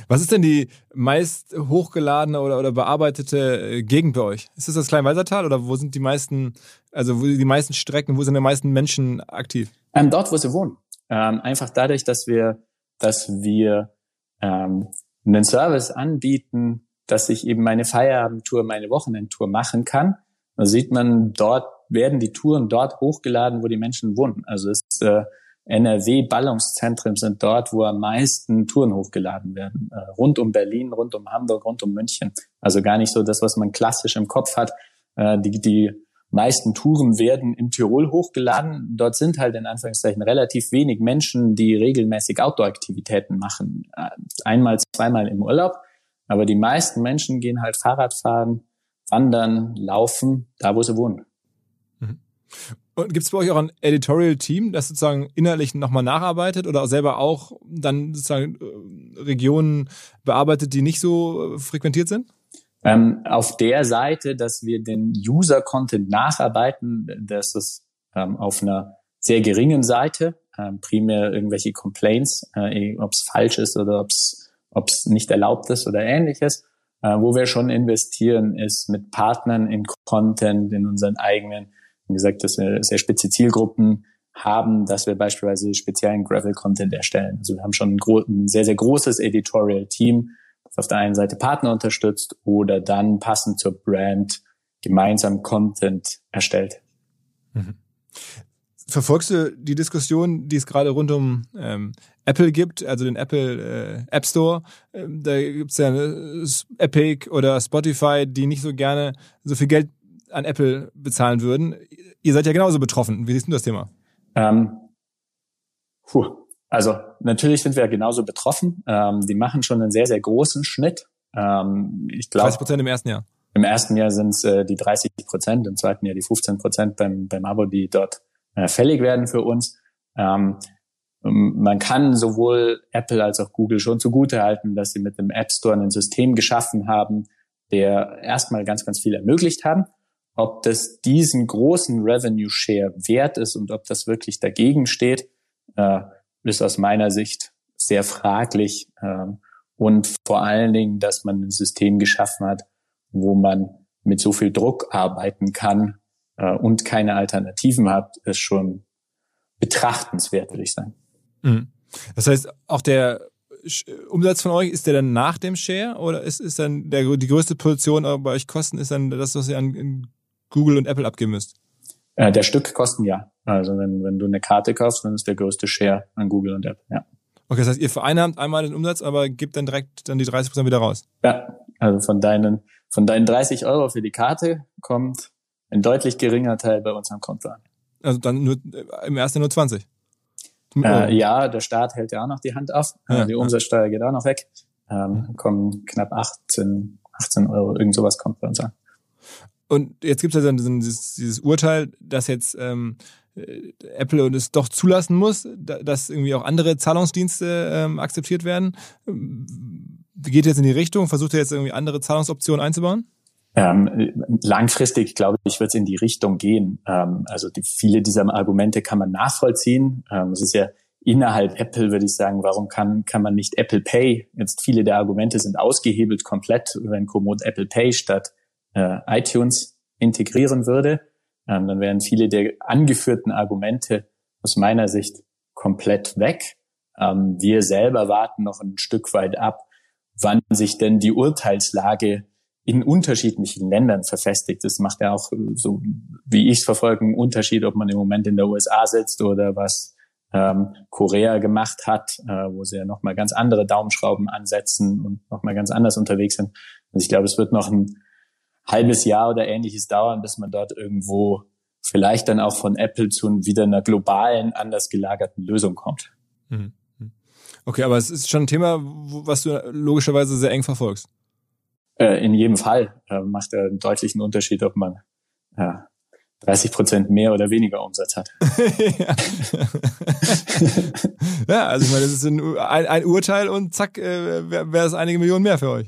Was ist denn die meist hochgeladene oder, oder bearbeitete äh, Gegend bei euch? Ist das das Kleinwalsertal oder wo sind die meisten, also wo die meisten Strecken, wo sind die meisten Menschen aktiv? Ähm, dort, wo sie wohnen. Ähm, einfach dadurch, dass wir, dass wir ähm, einen Service anbieten, dass ich eben meine Feierabendtour, meine Wochenendtour machen kann. Da sieht man, dort werden die Touren dort hochgeladen, wo die Menschen wohnen. Also es ist äh, NRW-Ballungszentren sind dort, wo am meisten Touren hochgeladen werden. Äh, rund um Berlin, rund um Hamburg, rund um München. Also gar nicht so das, was man klassisch im Kopf hat. Äh, die, die meisten Touren werden in Tirol hochgeladen. Dort sind halt in Anführungszeichen relativ wenig Menschen, die regelmäßig Outdoor-Aktivitäten machen. Äh, einmal, zweimal im Urlaub. Aber die meisten Menschen gehen halt Fahrrad fahren, wandern, laufen, da wo sie wohnen. Und gibt es bei euch auch ein Editorial-Team, das sozusagen inhaltlich nochmal nacharbeitet oder selber auch dann sozusagen äh, Regionen bearbeitet, die nicht so äh, frequentiert sind? Ähm, auf der Seite, dass wir den User-Content nacharbeiten, das ist ähm, auf einer sehr geringen Seite, ähm, primär irgendwelche Complaints, äh, ob es falsch ist oder ob es nicht erlaubt ist oder ähnliches. Äh, wo wir schon investieren, ist mit Partnern in Content, in unseren eigenen wie gesagt, dass wir sehr spitze Zielgruppen haben, dass wir beispielsweise speziellen Gravel-Content erstellen. Also wir haben schon ein, ein sehr, sehr großes Editorial-Team, das auf der einen Seite Partner unterstützt oder dann passend zur Brand gemeinsam Content erstellt. Mhm. Verfolgst du die Diskussion, die es gerade rund um ähm, Apple gibt, also den Apple äh, App Store? Ähm, da gibt's ja äh, Epic oder Spotify, die nicht so gerne so viel Geld an Apple bezahlen würden. Ihr seid ja genauso betroffen. Wie siehst du das Thema? Ähm, puh. Also natürlich sind wir genauso betroffen. Ähm, die machen schon einen sehr, sehr großen Schnitt. Ähm, ich glaube, 30 Prozent im ersten Jahr. Im ersten Jahr sind es äh, die 30 Prozent, im zweiten Jahr die 15 Prozent beim, beim Abo, die dort äh, fällig werden für uns. Ähm, man kann sowohl Apple als auch Google schon zugutehalten, dass sie mit dem App Store ein System geschaffen haben, der erstmal ganz, ganz viel ermöglicht haben ob das diesen großen Revenue Share wert ist und ob das wirklich dagegen steht, äh, ist aus meiner Sicht sehr fraglich. Ähm, und vor allen Dingen, dass man ein System geschaffen hat, wo man mit so viel Druck arbeiten kann äh, und keine Alternativen hat, ist schon betrachtenswert, würde ich sagen. Mhm. Das heißt, auch der Umsatz von euch, ist der dann nach dem Share oder ist, ist dann der, die größte Position bei euch Kosten ist dann das, was ihr an Google und Apple abgeben müsst? Äh, der Stückkosten ja. Also wenn, wenn du eine Karte kaufst, dann ist der größte Share an Google und Apple, ja. Okay, das heißt, ihr vereinnahmt einmal den Umsatz, aber gebt dann direkt dann die 30 Prozent wieder raus. Ja, also von deinen, von deinen 30 Euro für die Karte kommt ein deutlich geringer Teil bei uns am Konto an. Also dann nur im ersten nur 20. Äh, ja, der Staat hält ja auch noch die Hand auf. Ja, die Umsatzsteuer geht auch noch weg. Ähm, kommen knapp 18, 18 Euro, irgend sowas kommt bei uns an. Und jetzt gibt es ja dann dieses, dieses Urteil, dass jetzt ähm, äh, Apple es doch zulassen muss, dass irgendwie auch andere Zahlungsdienste ähm, akzeptiert werden. Geht jetzt in die Richtung? Versucht ihr jetzt irgendwie andere Zahlungsoptionen einzubauen? Ähm, langfristig, glaube ich, wird es in die Richtung gehen. Ähm, also die, viele dieser Argumente kann man nachvollziehen. Ähm, es ist ja innerhalb Apple, würde ich sagen, warum kann, kann man nicht Apple Pay? Jetzt viele der Argumente sind ausgehebelt komplett, wenn Komoot Apple Pay statt äh, iTunes integrieren würde. Ähm, dann wären viele der angeführten Argumente aus meiner Sicht komplett weg. Ähm, wir selber warten noch ein Stück weit ab, wann sich denn die Urteilslage in unterschiedlichen Ländern verfestigt. Das macht ja auch so, wie ich es verfolge, einen Unterschied, ob man im Moment in der USA sitzt oder was ähm, Korea gemacht hat, äh, wo sie ja nochmal ganz andere Daumenschrauben ansetzen und nochmal ganz anders unterwegs sind. Also ich glaube, es wird noch ein halbes Jahr oder ähnliches dauern, bis man dort irgendwo vielleicht dann auch von Apple zu wieder einer globalen, anders gelagerten Lösung kommt. Mhm. Okay, aber es ist schon ein Thema, was du logischerweise sehr eng verfolgst. Äh, in jedem Fall äh, macht er einen deutlichen Unterschied, ob man ja, 30 Prozent mehr oder weniger Umsatz hat. <laughs> ja. also ich meine, das ist ein, ein, ein Urteil und zack, äh, wäre es einige Millionen mehr für euch.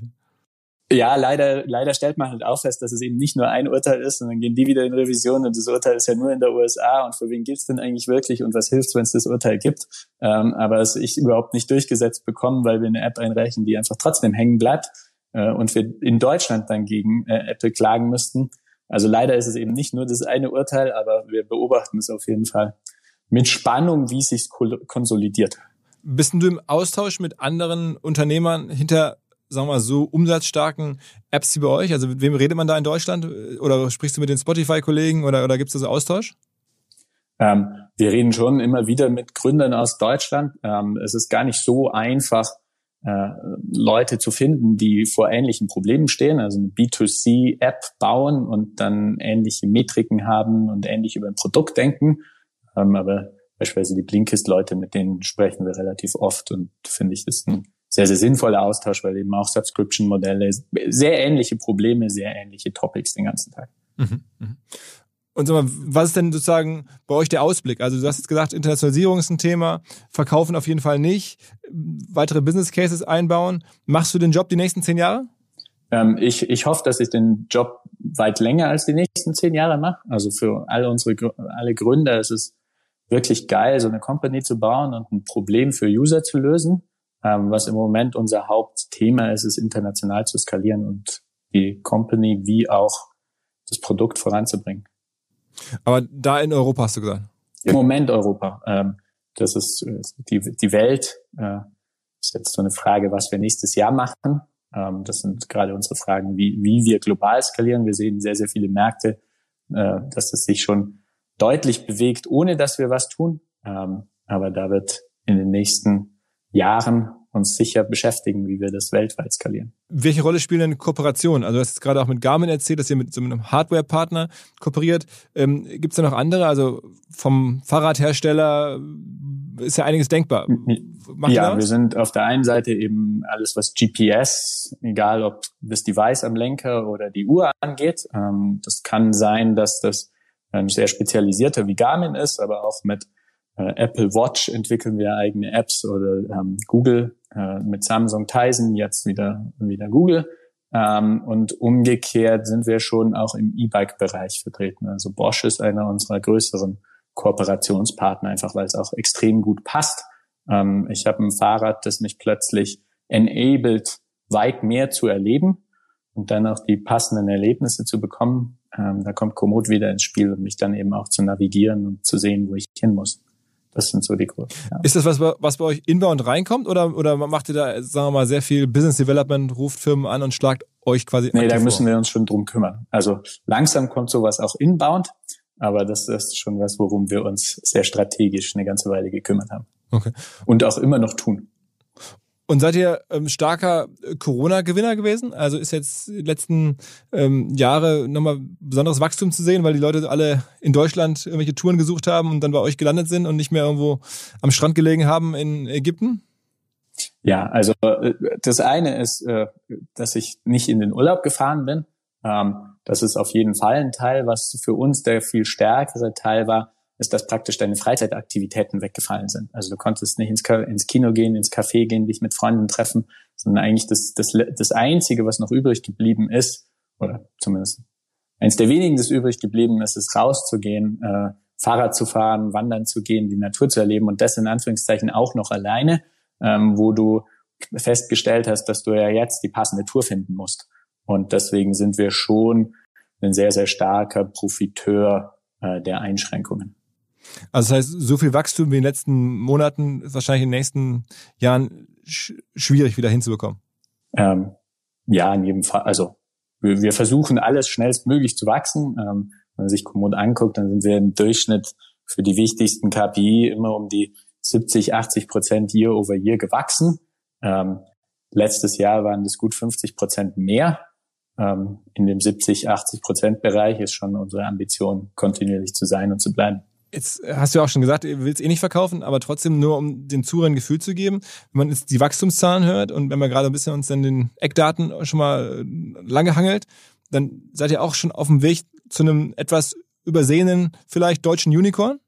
Ja, leider, leider stellt man halt auch fest, dass es eben nicht nur ein Urteil ist und dann gehen die wieder in Revision und das Urteil ist ja nur in der USA und für wen gibt's denn eigentlich wirklich und was hilft, wenn es das Urteil gibt. Ähm, aber es ich überhaupt nicht durchgesetzt bekommen, weil wir eine App einreichen, die einfach trotzdem hängen bleibt äh, und wir in Deutschland dann gegen äh, Apple klagen müssten. Also leider ist es eben nicht nur das eine Urteil, aber wir beobachten es auf jeden Fall mit Spannung, wie es sich konsolidiert. Bist du im Austausch mit anderen Unternehmern hinter sagen wir mal so, umsatzstarken Apps wie bei euch? Also mit wem redet man da in Deutschland? Oder sprichst du mit den Spotify-Kollegen oder, oder gibt es da so Austausch? Ähm, wir reden schon immer wieder mit Gründern aus Deutschland. Ähm, es ist gar nicht so einfach, äh, Leute zu finden, die vor ähnlichen Problemen stehen, also eine B2C-App bauen und dann ähnliche Metriken haben und ähnlich über ein Produkt denken. Ähm, aber beispielsweise die Blinkist-Leute, mit denen sprechen wir relativ oft und finde ich, ist ein sehr, sehr sinnvoller Austausch, weil eben auch Subscription-Modelle, sehr ähnliche Probleme, sehr ähnliche Topics den ganzen Tag. Mhm, mhm. Und sag mal, was ist denn sozusagen bei euch der Ausblick? Also du hast jetzt gesagt, Internationalisierung ist ein Thema, Verkaufen auf jeden Fall nicht, weitere Business Cases einbauen. Machst du den Job die nächsten zehn Jahre? Ähm, ich, ich hoffe, dass ich den Job weit länger als die nächsten zehn Jahre mache. Also für alle unsere alle Gründer ist es wirklich geil, so eine Company zu bauen und ein Problem für User zu lösen. Ähm, was im Moment unser Hauptthema ist, ist international zu skalieren und die Company wie auch das Produkt voranzubringen. Aber da in Europa hast du gesagt? Im Moment Europa. Ähm, das ist die, die Welt. Äh, ist jetzt so eine Frage, was wir nächstes Jahr machen. Ähm, das sind gerade unsere Fragen, wie, wie wir global skalieren. Wir sehen sehr, sehr viele Märkte, äh, dass es sich schon deutlich bewegt, ohne dass wir was tun. Ähm, aber da wird in den nächsten Jahren uns sicher beschäftigen, wie wir das weltweit skalieren. Welche Rolle spielen denn Kooperationen? Also du hast jetzt gerade auch mit Garmin erzählt, dass ihr mit so einem Hardware-Partner kooperiert. Ähm, Gibt es da noch andere? Also vom Fahrradhersteller ist ja einiges denkbar. Macht ja, wir sind auf der einen Seite eben alles, was GPS, egal ob das Device am Lenker oder die Uhr angeht. Ähm, das kann sein, dass das ein sehr spezialisierter wie Garmin ist, aber auch mit äh, Apple Watch entwickeln wir eigene Apps oder ähm, Google äh, mit Samsung Tizen, jetzt wieder, wieder Google. Ähm, und umgekehrt sind wir schon auch im E-Bike-Bereich vertreten. Also Bosch ist einer unserer größeren Kooperationspartner, einfach weil es auch extrem gut passt. Ähm, ich habe ein Fahrrad, das mich plötzlich enabled, weit mehr zu erleben und dann auch die passenden Erlebnisse zu bekommen. Ähm, da kommt Komoot wieder ins Spiel und mich dann eben auch zu navigieren und zu sehen, wo ich hin muss. Das sind so die Gründe. Ja. Ist das was, was bei euch inbound reinkommt oder, oder macht ihr da, sagen wir mal, sehr viel Business Development, ruft Firmen an und schlagt euch quasi Nee, da müssen wir uns schon drum kümmern. Also langsam kommt sowas auch inbound, aber das ist schon was, worum wir uns sehr strategisch eine ganze Weile gekümmert haben. Okay. Und auch immer noch tun. Und seid ihr ähm, starker äh, Corona-Gewinner gewesen? Also ist jetzt die letzten ähm, Jahre nochmal besonderes Wachstum zu sehen, weil die Leute alle in Deutschland irgendwelche Touren gesucht haben und dann bei euch gelandet sind und nicht mehr irgendwo am Strand gelegen haben in Ägypten? Ja, also äh, das eine ist, äh, dass ich nicht in den Urlaub gefahren bin. Ähm, das ist auf jeden Fall ein Teil, was für uns der viel stärkere Teil war, ist, dass praktisch deine Freizeitaktivitäten weggefallen sind. Also du konntest nicht ins, ins Kino gehen, ins Café gehen, dich mit Freunden treffen, sondern eigentlich das, das, das Einzige, was noch übrig geblieben ist, oder zumindest eins der wenigen, das übrig geblieben ist, ist rauszugehen, äh, Fahrrad zu fahren, wandern zu gehen, die Natur zu erleben und das in Anführungszeichen auch noch alleine, ähm, wo du festgestellt hast, dass du ja jetzt die passende Tour finden musst. Und deswegen sind wir schon ein sehr, sehr starker Profiteur äh, der Einschränkungen. Also das heißt, so viel Wachstum wie in den letzten Monaten ist wahrscheinlich in den nächsten Jahren sch schwierig wieder hinzubekommen. Ähm, ja, in jedem Fall. Also wir, wir versuchen alles schnellstmöglich zu wachsen. Ähm, wenn man sich Komoot anguckt, dann sind wir im Durchschnitt für die wichtigsten KPI immer um die 70, 80 Prozent Year over Year gewachsen. Ähm, letztes Jahr waren das gut 50 Prozent mehr. Ähm, in dem 70, 80 Prozent Bereich ist schon unsere Ambition, kontinuierlich zu sein und zu bleiben. Jetzt hast du ja auch schon gesagt, ihr willst eh nicht verkaufen, aber trotzdem nur, um den Zuhörern ein Gefühl zu geben, wenn man jetzt die Wachstumszahlen hört und wenn man gerade ein bisschen uns an den Eckdaten schon mal äh, lange hangelt, dann seid ihr auch schon auf dem Weg zu einem etwas übersehenen, vielleicht deutschen Unicorn?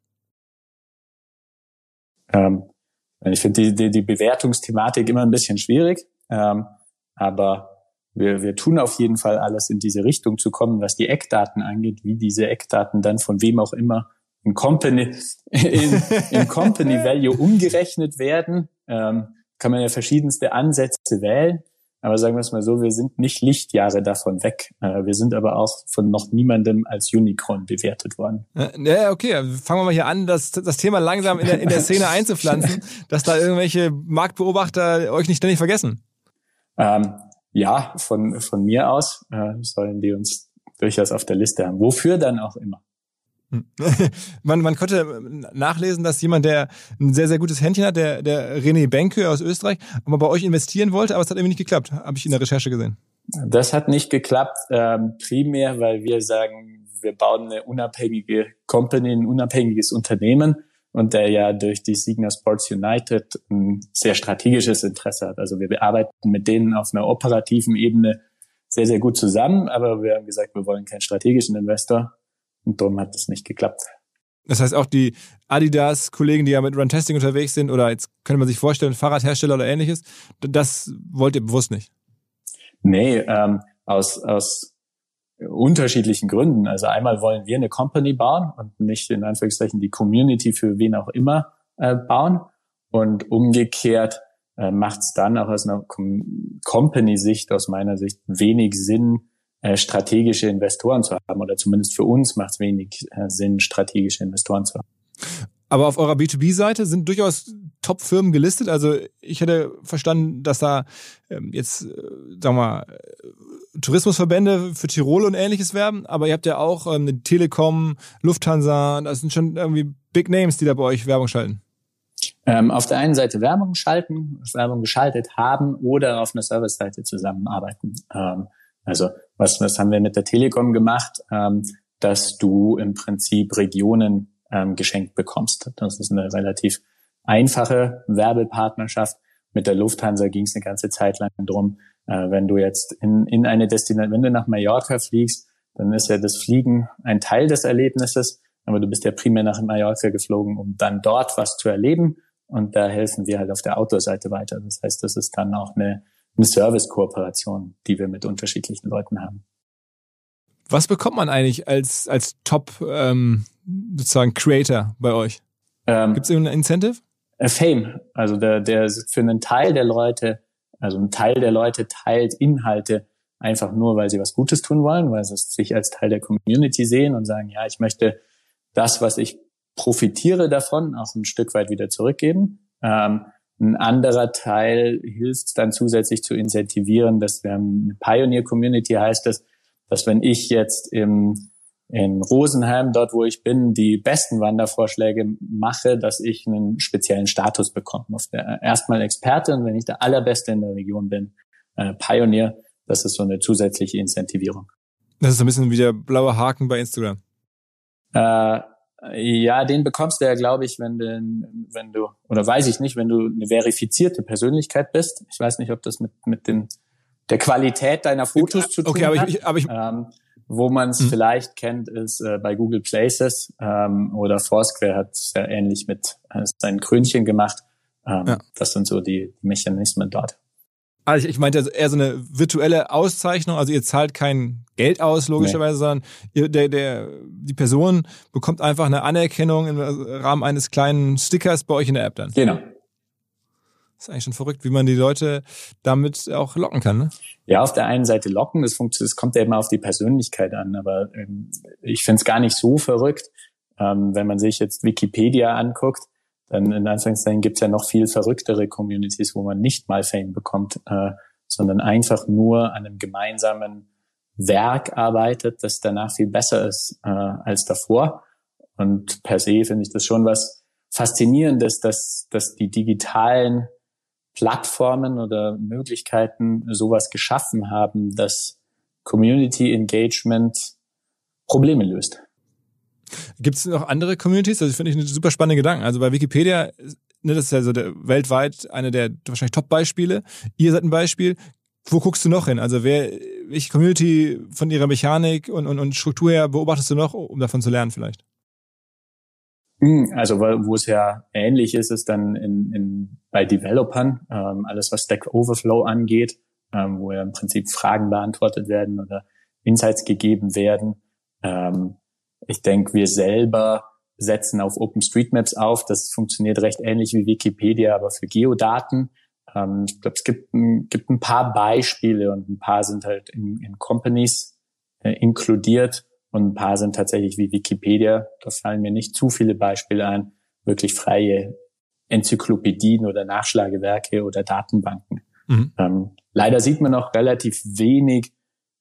Ähm, ich finde die, die, die Bewertungsthematik immer ein bisschen schwierig, ähm, aber wir, wir tun auf jeden Fall alles in diese Richtung zu kommen, was die Eckdaten angeht, wie diese Eckdaten dann von wem auch immer in Company, in, in Company <laughs> Value umgerechnet werden. Ähm, kann man ja verschiedenste Ansätze wählen. Aber sagen wir es mal so, wir sind nicht Lichtjahre davon weg. Äh, wir sind aber auch von noch niemandem als Unicorn bewertet worden. Ja, okay. Fangen wir mal hier an, das, das Thema langsam in der, in der Szene <laughs> einzupflanzen, dass da irgendwelche Marktbeobachter euch nicht ständig vergessen. Ähm, ja, von, von mir aus äh, sollen die uns durchaus auf der Liste haben. Wofür dann auch immer. <laughs> man, man konnte nachlesen, dass jemand, der ein sehr, sehr gutes Händchen hat, der, der René Benke aus Österreich, aber bei euch investieren wollte, aber es hat irgendwie nicht geklappt, habe ich in der Recherche gesehen. Das hat nicht geklappt, ähm, primär, weil wir sagen, wir bauen eine unabhängige Company, ein unabhängiges Unternehmen und der ja durch die Signa Sports United ein sehr strategisches Interesse hat. Also wir arbeiten mit denen auf einer operativen Ebene sehr, sehr gut zusammen, aber wir haben gesagt, wir wollen keinen strategischen Investor und darum hat es nicht geklappt. Das heißt auch die Adidas-Kollegen, die ja mit Run-Testing unterwegs sind, oder jetzt könnte man sich vorstellen, Fahrradhersteller oder ähnliches, das wollt ihr bewusst nicht? Nee, ähm, aus, aus unterschiedlichen Gründen. Also einmal wollen wir eine Company bauen und nicht in Anführungszeichen die Community für wen auch immer äh, bauen. Und umgekehrt äh, macht es dann auch aus einer Com Company-Sicht, aus meiner Sicht, wenig Sinn, strategische Investoren zu haben. Oder zumindest für uns macht es wenig äh, Sinn, strategische Investoren zu haben. Aber auf eurer B2B-Seite sind durchaus Top-Firmen gelistet. Also ich hätte verstanden, dass da ähm, jetzt, äh, sagen wir mal, äh, Tourismusverbände für Tirol und ähnliches werben. Aber ihr habt ja auch ähm, eine Telekom, Lufthansa, das sind schon irgendwie Big Names, die da bei euch Werbung schalten. Ähm, auf der einen Seite Werbung schalten, Werbung geschaltet haben oder auf einer Service-Seite zusammenarbeiten. Ähm, also was, was haben wir mit der Telekom gemacht? Ähm, dass du im Prinzip Regionen ähm, geschenkt bekommst. Das ist eine relativ einfache Werbepartnerschaft. Mit der Lufthansa ging es eine ganze Zeit lang drum, äh, wenn du jetzt in, in eine Destination, wenn du nach Mallorca fliegst, dann ist ja das Fliegen ein Teil des Erlebnisses, aber du bist ja primär nach Mallorca geflogen, um dann dort was zu erleben. Und da helfen wir halt auf der Outdoor-Seite weiter. Das heißt, das ist dann auch eine eine Service-Kooperation, die wir mit unterschiedlichen Leuten haben. Was bekommt man eigentlich als, als Top ähm, sozusagen Creator bei euch? Ähm, Gibt es irgendein Incentive? Äh, Fame. Also der, der für einen Teil der Leute, also ein Teil der Leute teilt Inhalte einfach nur, weil sie was Gutes tun wollen, weil sie sich als Teil der Community sehen und sagen, ja, ich möchte das, was ich profitiere davon, auch ein Stück weit wieder zurückgeben. Ähm, ein anderer Teil hilft dann zusätzlich zu incentivieren, dass wir eine Pioneer Community heißt es, dass wenn ich jetzt im in Rosenheim, dort wo ich bin, die besten Wandervorschläge mache, dass ich einen speziellen Status bekomme. Auf der, erstmal Experte und wenn ich der Allerbeste in der Region bin, äh, Pioneer, das ist so eine zusätzliche Incentivierung. Das ist ein bisschen wie der blaue Haken bei Instagram. Äh, ja, den bekommst du ja, glaube ich, wenn du, wenn du, oder weiß ich nicht, wenn du eine verifizierte Persönlichkeit bist. Ich weiß nicht, ob das mit, mit dem, der Qualität deiner Fotos zu tun okay, aber hat. Ich, aber ich, ähm, wo man es mhm. vielleicht kennt, ist äh, bei Google Places ähm, oder Foursquare hat es ja ähnlich mit äh, seinen Krönchen gemacht. Ähm, ja. Das sind so die Mechanismen dort. Also ich, ich meinte eher so eine virtuelle Auszeichnung. Also ihr zahlt kein Geld aus, logischerweise, nee. sondern ihr, der, der, die Person bekommt einfach eine Anerkennung im Rahmen eines kleinen Stickers bei euch in der App dann. Genau. Das ist eigentlich schon verrückt, wie man die Leute damit auch locken kann. Ne? Ja, auf der einen Seite locken, das, funktioniert, das kommt ja immer auf die Persönlichkeit an, aber ähm, ich finde es gar nicht so verrückt, ähm, wenn man sich jetzt Wikipedia anguckt, dann in Anführungszeichen gibt es ja noch viel verrücktere Communities, wo man nicht mal Fame bekommt, äh, sondern einfach nur an einem gemeinsamen Werk arbeitet, das danach viel besser ist äh, als davor. Und per se finde ich das schon was Faszinierendes, dass, dass die digitalen Plattformen oder Möglichkeiten sowas geschaffen haben, dass Community Engagement Probleme löst. Gibt es noch andere Communities? Das finde ich eine super spannende Gedanken. Also bei Wikipedia, ne, das ist ja so der, weltweit eine der wahrscheinlich Top-Beispiele. Ihr seid ein Beispiel. Wo guckst du noch hin? Also wer, welche Community von ihrer Mechanik und, und, und Struktur her beobachtest du noch, um davon zu lernen vielleicht? Hm, also wo es ja ähnlich ist, ist dann in, in, bei Developern, ähm, alles was Stack Overflow angeht, ähm, wo ja im Prinzip Fragen beantwortet werden oder Insights gegeben werden. Ähm, ich denke, wir selber setzen auf OpenStreetMaps auf. Das funktioniert recht ähnlich wie Wikipedia, aber für Geodaten. Ähm, ich glaube, es gibt, gibt ein paar Beispiele und ein paar sind halt in, in Companies äh, inkludiert und ein paar sind tatsächlich wie Wikipedia. Da fallen mir nicht zu viele Beispiele ein. Wirklich freie Enzyklopädien oder Nachschlagewerke oder Datenbanken. Mhm. Ähm, leider sieht man noch relativ wenig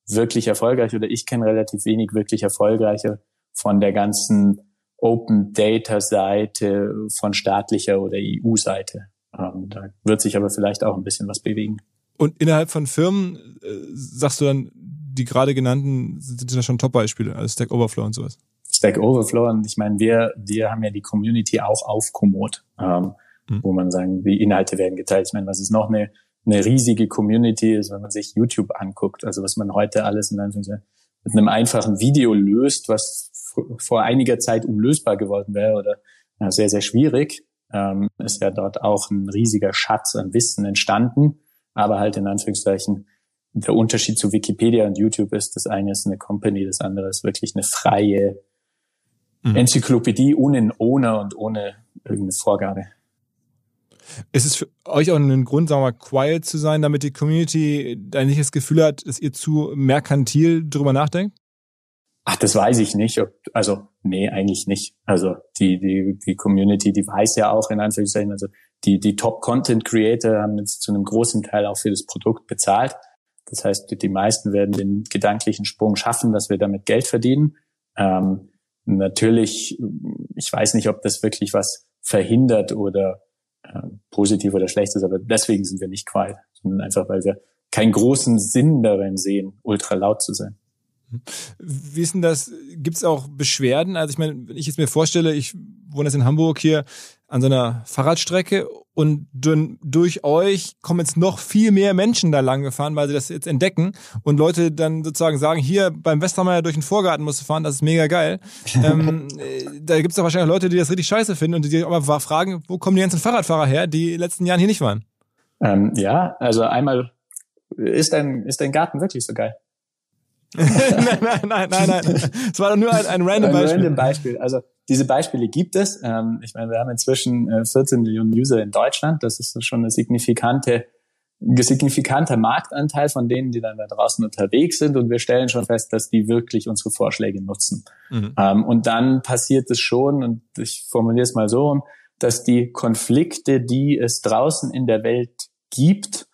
wirklich erfolgreich oder ich kenne relativ wenig wirklich erfolgreiche von der ganzen Open Data Seite von staatlicher oder EU-Seite. Ähm, da wird sich aber vielleicht auch ein bisschen was bewegen. Und innerhalb von Firmen äh, sagst du dann, die gerade genannten sind ja schon Top-Beispiele, also Stack Overflow und sowas. Stack Overflow und ich meine, wir, wir haben ja die Community auch auf Komoot, ähm, mhm. wo man sagen, die Inhalte werden geteilt. Ich meine, was ist noch eine, eine riesige Community ist, wenn man sich YouTube anguckt, also was man heute alles in Anführungszeichen mit einem einfachen Video löst, was vor einiger Zeit unlösbar geworden wäre oder ja, sehr, sehr schwierig, ähm, ist ja dort auch ein riesiger Schatz an Wissen entstanden, aber halt in Anführungszeichen der Unterschied zu Wikipedia und YouTube ist, das eine ist eine Company, das andere ist wirklich eine freie mhm. Enzyklopädie ohne Owner und ohne irgendeine Vorgabe. Ist es für euch auch ein Grund, sagen wir mal, quiet zu sein, damit die Community da nicht das Gefühl hat, dass ihr zu merkantil drüber nachdenkt? Ach, das weiß ich nicht. Also, nee, eigentlich nicht. Also, die, die, die Community, die weiß ja auch in Anführungszeichen, also die, die Top-Content-Creator haben jetzt zu einem großen Teil auch für das Produkt bezahlt. Das heißt, die meisten werden den gedanklichen Sprung schaffen, dass wir damit Geld verdienen. Ähm, natürlich, ich weiß nicht, ob das wirklich was verhindert oder äh, positiv oder schlecht ist, aber deswegen sind wir nicht quiet, sondern einfach, weil wir keinen großen Sinn darin sehen, ultra laut zu sein. Wie ist denn das? Gibt es auch Beschwerden? Also ich meine, wenn ich jetzt mir vorstelle, ich wohne jetzt in Hamburg hier an so einer Fahrradstrecke und durch euch kommen jetzt noch viel mehr Menschen da lang gefahren, weil sie das jetzt entdecken und Leute dann sozusagen sagen, hier beim Westermeier durch den Vorgarten musst du fahren, das ist mega geil. <laughs> ähm, äh, da gibt es doch wahrscheinlich Leute, die das richtig scheiße finden und die sich aber fragen, wo kommen die ganzen Fahrradfahrer her, die in den letzten Jahren hier nicht waren? Ähm, ja, also einmal ist dein, ist dein Garten wirklich so geil? Nein, nein, nein, nein, nein. Es war doch nur ein, ein random ein Beispiel. Random Beispiel. Also diese Beispiele gibt es. Ähm, ich meine, wir haben inzwischen 14 äh, Millionen User in Deutschland. Das ist schon eine signifikante signifikanter Marktanteil von denen, die dann da draußen unterwegs sind und wir stellen schon fest, dass die wirklich unsere Vorschläge nutzen. Mhm. Ähm, und dann passiert es schon, und ich formuliere es mal so, dass die Konflikte, die es draußen in der Welt gibt,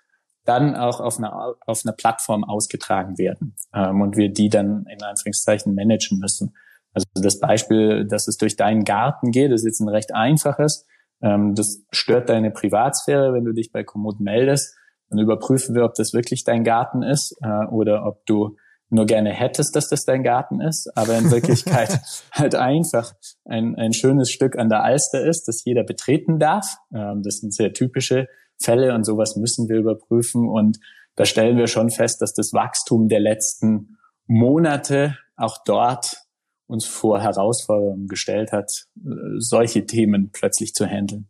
dann auch auf einer, auf einer Plattform ausgetragen werden ähm, und wir die dann in Anführungszeichen managen müssen. Also das Beispiel, dass es durch deinen Garten geht, ist jetzt ein recht einfaches. Ähm, das stört deine Privatsphäre, wenn du dich bei Komoot meldest. Dann überprüfen wir, ob das wirklich dein Garten ist äh, oder ob du nur gerne hättest, dass das dein Garten ist, aber in Wirklichkeit <laughs> <laughs> halt einfach ein, ein schönes Stück an der Alster ist, das jeder betreten darf. Ähm, das sind sehr typische Fälle und sowas müssen wir überprüfen. Und da stellen wir schon fest, dass das Wachstum der letzten Monate auch dort uns vor Herausforderungen gestellt hat, solche Themen plötzlich zu handeln.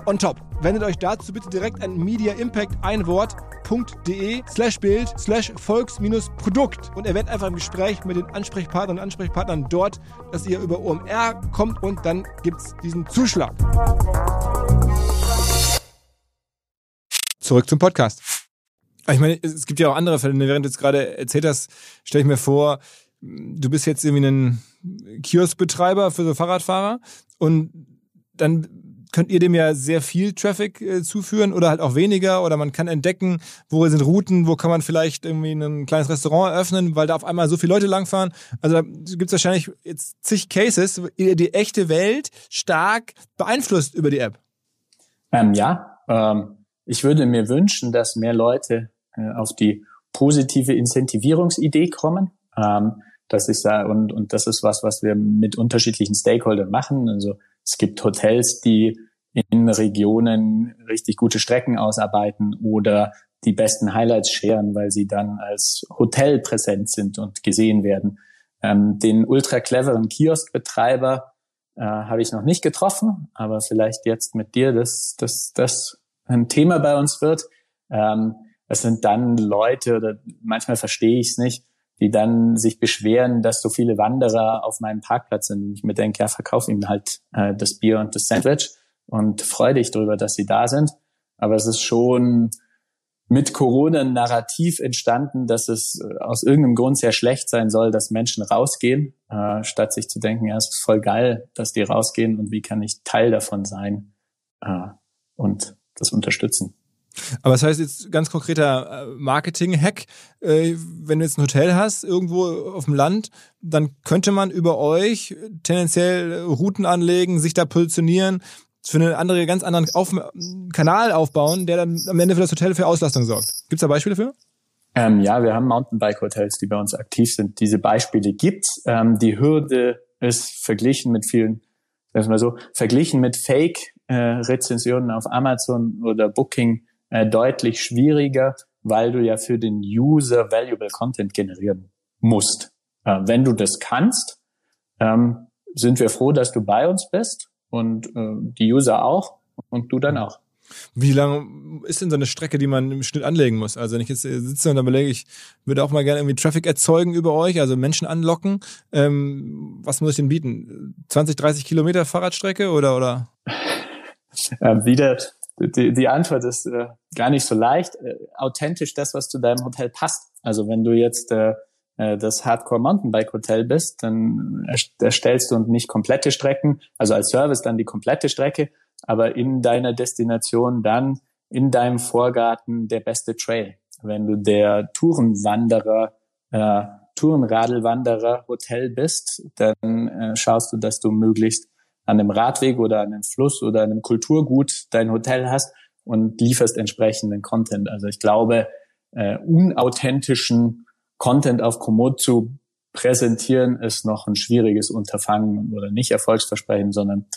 on top. Wendet euch dazu bitte direkt an Media Impact ein Wort www.volks.de slash Bild slash Volks-Produkt und erwähnt einfach im Gespräch mit den Ansprechpartnern und Ansprechpartnern dort, dass ihr über OMR kommt und dann gibt es diesen Zuschlag. Zurück zum Podcast. Ich meine, es gibt ja auch andere Fälle. Während du jetzt gerade erzählt hast, stelle ich mir vor, du bist jetzt irgendwie ein Kioskbetreiber für so Fahrradfahrer und dann könnt ihr dem ja sehr viel Traffic äh, zuführen oder halt auch weniger oder man kann entdecken, wo sind Routen, wo kann man vielleicht irgendwie ein kleines Restaurant eröffnen, weil da auf einmal so viele Leute langfahren. Also da gibt es wahrscheinlich jetzt zig Cases, die, die echte Welt stark beeinflusst über die App. Ähm, ja, ähm, ich würde mir wünschen, dass mehr Leute äh, auf die positive Incentivierungsidee kommen. Ähm, dass ich sage, und, und das ist was, was wir mit unterschiedlichen Stakeholdern machen. Also es gibt Hotels, die in Regionen richtig gute Strecken ausarbeiten oder die besten Highlights scheren, weil sie dann als Hotel präsent sind und gesehen werden. Ähm, den ultra cleveren Kioskbetreiber äh, habe ich noch nicht getroffen, aber vielleicht jetzt mit dir, dass das, das ein Thema bei uns wird. Ähm, es sind dann Leute, oder manchmal verstehe ich es nicht, die dann sich beschweren, dass so viele Wanderer auf meinem Parkplatz sind. Ich mir denke, ja, verkauf ihnen halt äh, das Bier und das Sandwich und freu dich darüber, dass sie da sind. Aber es ist schon mit Corona ein Narrativ entstanden, dass es äh, aus irgendeinem Grund sehr schlecht sein soll, dass Menschen rausgehen, äh, statt sich zu denken, ja, es ist voll geil, dass die rausgehen und wie kann ich Teil davon sein äh, und das unterstützen. Aber das heißt jetzt ganz konkreter äh, Marketing-Hack, äh, wenn du jetzt ein Hotel hast, irgendwo auf dem Land, dann könnte man über euch tendenziell Routen anlegen, sich da positionieren, für einen andere, ganz anderen auf Kanal aufbauen, der dann am Ende für das Hotel für Auslastung sorgt. Gibt es da Beispiele für? Ähm, ja, wir haben Mountainbike-Hotels, die bei uns aktiv sind. Diese Beispiele gibt's. Ähm, die Hürde ist verglichen mit vielen, sagen wir mal so, verglichen mit Fake-Rezensionen äh, auf Amazon oder Booking äh, deutlich schwieriger, weil du ja für den User valuable Content generieren musst. Äh, wenn du das kannst, ähm, sind wir froh, dass du bei uns bist und äh, die User auch und du dann auch. Wie lang ist denn so eine Strecke, die man im Schnitt anlegen muss? Also wenn ich jetzt sitze und dann überlege, ich würde auch mal gerne irgendwie Traffic erzeugen über euch, also Menschen anlocken. Ähm, was muss ich denn bieten? 20, 30 Kilometer Fahrradstrecke oder? oder? <laughs> Ähm, wieder die, die Antwort ist äh, gar nicht so leicht. Äh, authentisch das, was zu deinem Hotel passt. Also wenn du jetzt äh, äh das Hardcore Mountainbike Hotel bist, dann erstellst du nicht komplette Strecken, also als Service dann die komplette Strecke, aber in deiner Destination dann in deinem Vorgarten der beste Trail. Wenn du der Tourenwanderer, äh, Tourenradelwanderer Hotel bist, dann äh, schaust du, dass du möglichst an einem Radweg oder an einem Fluss oder einem Kulturgut dein Hotel hast und lieferst entsprechenden Content. Also ich glaube, äh, unauthentischen Content auf Komoot zu präsentieren, ist noch ein schwieriges Unterfangen oder nicht erfolgsversprechend, sondern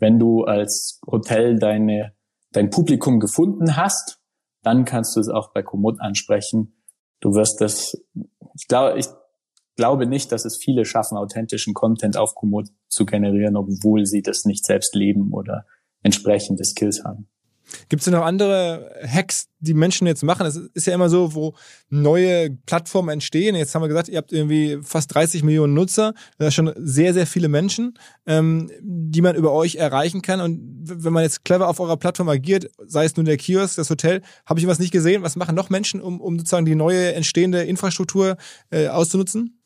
wenn du als Hotel deine, dein Publikum gefunden hast, dann kannst du es auch bei Komoot ansprechen. Du wirst das, ich glaube, ich glaube nicht, dass es viele schaffen, authentischen Content auf Komoot zu generieren, obwohl sie das nicht selbst leben oder entsprechende Skills haben. Gibt es denn noch andere Hacks, die Menschen jetzt machen? Es ist ja immer so, wo neue Plattformen entstehen. Jetzt haben wir gesagt, ihr habt irgendwie fast 30 Millionen Nutzer. Das sind schon sehr, sehr viele Menschen, ähm, die man über euch erreichen kann. Und wenn man jetzt clever auf eurer Plattform agiert, sei es nun der Kiosk, das Hotel, habe ich was nicht gesehen. Was machen noch Menschen, um, um sozusagen die neue entstehende Infrastruktur äh, auszunutzen?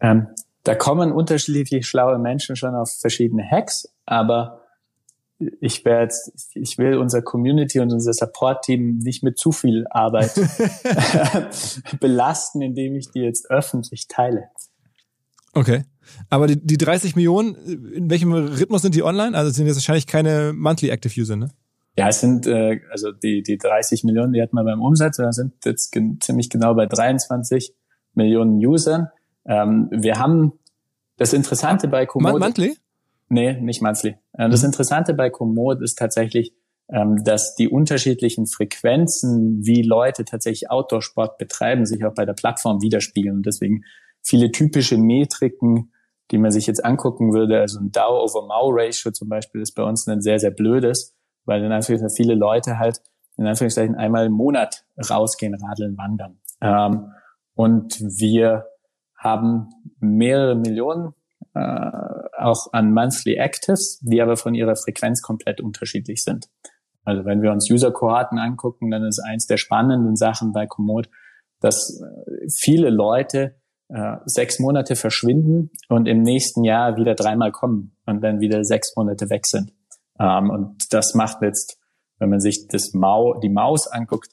Ähm, da kommen unterschiedlich schlaue Menschen schon auf verschiedene Hacks, aber ich werde, ich will unser Community und unser Support-Team nicht mit zu viel Arbeit <laughs> <laughs> belasten, indem ich die jetzt öffentlich teile. Okay. Aber die, die 30 Millionen, in welchem Rhythmus sind die online? Also sind jetzt wahrscheinlich keine monthly active User, ne? Ja, es sind, äh, also die, die 30 Millionen, die hatten wir beim Umsatz, wir sind jetzt gen ziemlich genau bei 23 Millionen Usern. Ähm, wir haben das Interessante bei Komodo. Monthly? Nee, nicht monthly. Äh, das mhm. Interessante bei Komoot ist tatsächlich, ähm, dass die unterschiedlichen Frequenzen, wie Leute tatsächlich Outdoor-Sport betreiben, sich auch bei der Plattform widerspiegeln. Und deswegen viele typische Metriken, die man sich jetzt angucken würde, also ein DAO over MAU Ratio zum Beispiel ist bei uns ein sehr, sehr blödes, weil in Anführungszeichen viele Leute halt in Anführungszeichen einmal im Monat rausgehen, radeln, wandern. Ähm, und wir haben mehrere Millionen äh, auch an Monthly Actives, die aber von ihrer Frequenz komplett unterschiedlich sind. Also wenn wir uns User-Kohorten angucken, dann ist eins der spannenden Sachen bei Komoot, dass äh, viele Leute äh, sechs Monate verschwinden und im nächsten Jahr wieder dreimal kommen und dann wieder sechs Monate weg sind. Ähm, und das macht jetzt, wenn man sich das Mau, die Maus anguckt,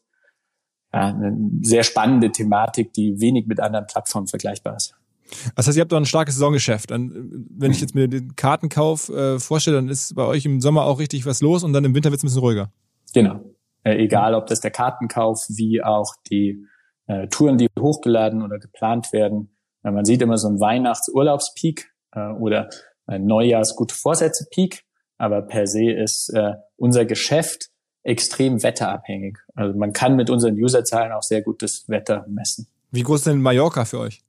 ja, eine sehr spannende Thematik, die wenig mit anderen Plattformen vergleichbar ist. Das heißt, ihr habt doch ein starkes Saisongeschäft. Wenn ich jetzt mir den Kartenkauf äh, vorstelle, dann ist bei euch im Sommer auch richtig was los und dann im Winter wird es ein bisschen ruhiger. Genau. Äh, egal, ob das der Kartenkauf wie auch die äh, Touren, die hochgeladen oder geplant werden. Äh, man sieht immer so einen Weihnachtsurlaubspeak äh, oder ein Neujahrs-Gute Vorsätze-Peak. Aber per se ist äh, unser Geschäft extrem wetterabhängig. Also man kann mit unseren Userzahlen auch sehr gutes Wetter messen. Wie groß ist denn Mallorca für euch?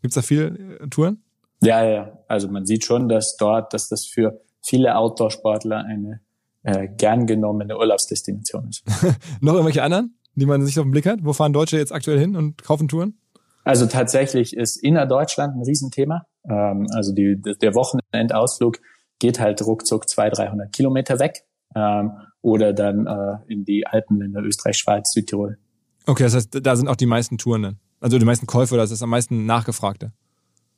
Gibt's da viele äh, Touren? Ja, ja. Also man sieht schon, dass dort, dass das für viele Outdoor-Sportler eine äh, gern genommene Urlaubsdestination ist. <laughs> Noch irgendwelche anderen, die man sich auf den Blick hat? Wo fahren Deutsche jetzt aktuell hin und kaufen Touren? Also tatsächlich ist innerdeutschland ein Riesenthema. Ähm, also die, der Wochenendausflug geht halt ruckzuck 200, 300 Kilometer weg ähm, oder dann äh, in die Alpenländer Österreich, Schweiz, Südtirol. Okay, das heißt, da sind auch die meisten Touren dann. Also die meisten Käufe oder das ist am meisten nachgefragte?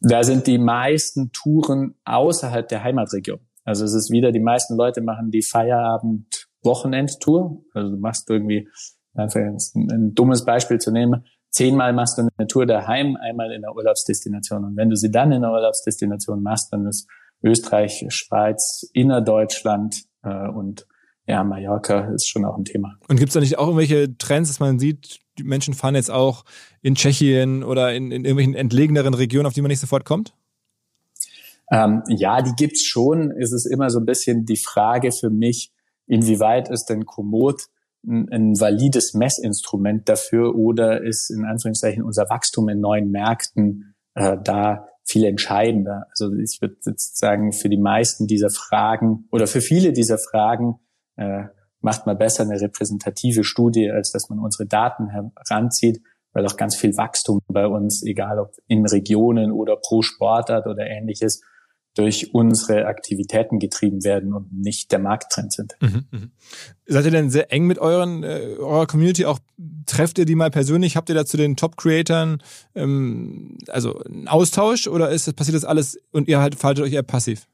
Da sind die meisten Touren außerhalb der Heimatregion. Also es ist wieder, die meisten Leute machen die Feierabend-Wochenend-Tour. Also du machst irgendwie, einfach ein dummes Beispiel zu nehmen, zehnmal machst du eine Tour daheim, einmal in der Urlaubsdestination. Und wenn du sie dann in der Urlaubsdestination machst, dann ist Österreich, Schweiz, Innerdeutschland äh, und ja, Mallorca ist schon auch ein Thema. Und gibt es da nicht auch irgendwelche Trends, dass man sieht, die Menschen fahren jetzt auch in Tschechien oder in, in irgendwelchen entlegeneren Regionen, auf die man nicht sofort kommt? Ähm, ja, die gibt's schon. Es ist immer so ein bisschen die Frage für mich, inwieweit ist denn Komoot ein, ein valides Messinstrument dafür oder ist in Anführungszeichen unser Wachstum in neuen Märkten äh, da viel entscheidender. Also ich würde jetzt sagen, für die meisten dieser Fragen oder für viele dieser Fragen äh, macht man besser eine repräsentative Studie, als dass man unsere Daten heranzieht, weil auch ganz viel Wachstum bei uns, egal ob in Regionen oder pro Sportart oder ähnliches, durch unsere Aktivitäten getrieben werden und nicht der Markttrend sind. Mhm, mh. Seid ihr denn sehr eng mit euren äh, eurer Community auch trefft ihr die mal persönlich? Habt ihr da zu den Top-Creatern ähm, also einen Austausch oder ist passiert das alles und ihr halt verhaltet euch eher passiv?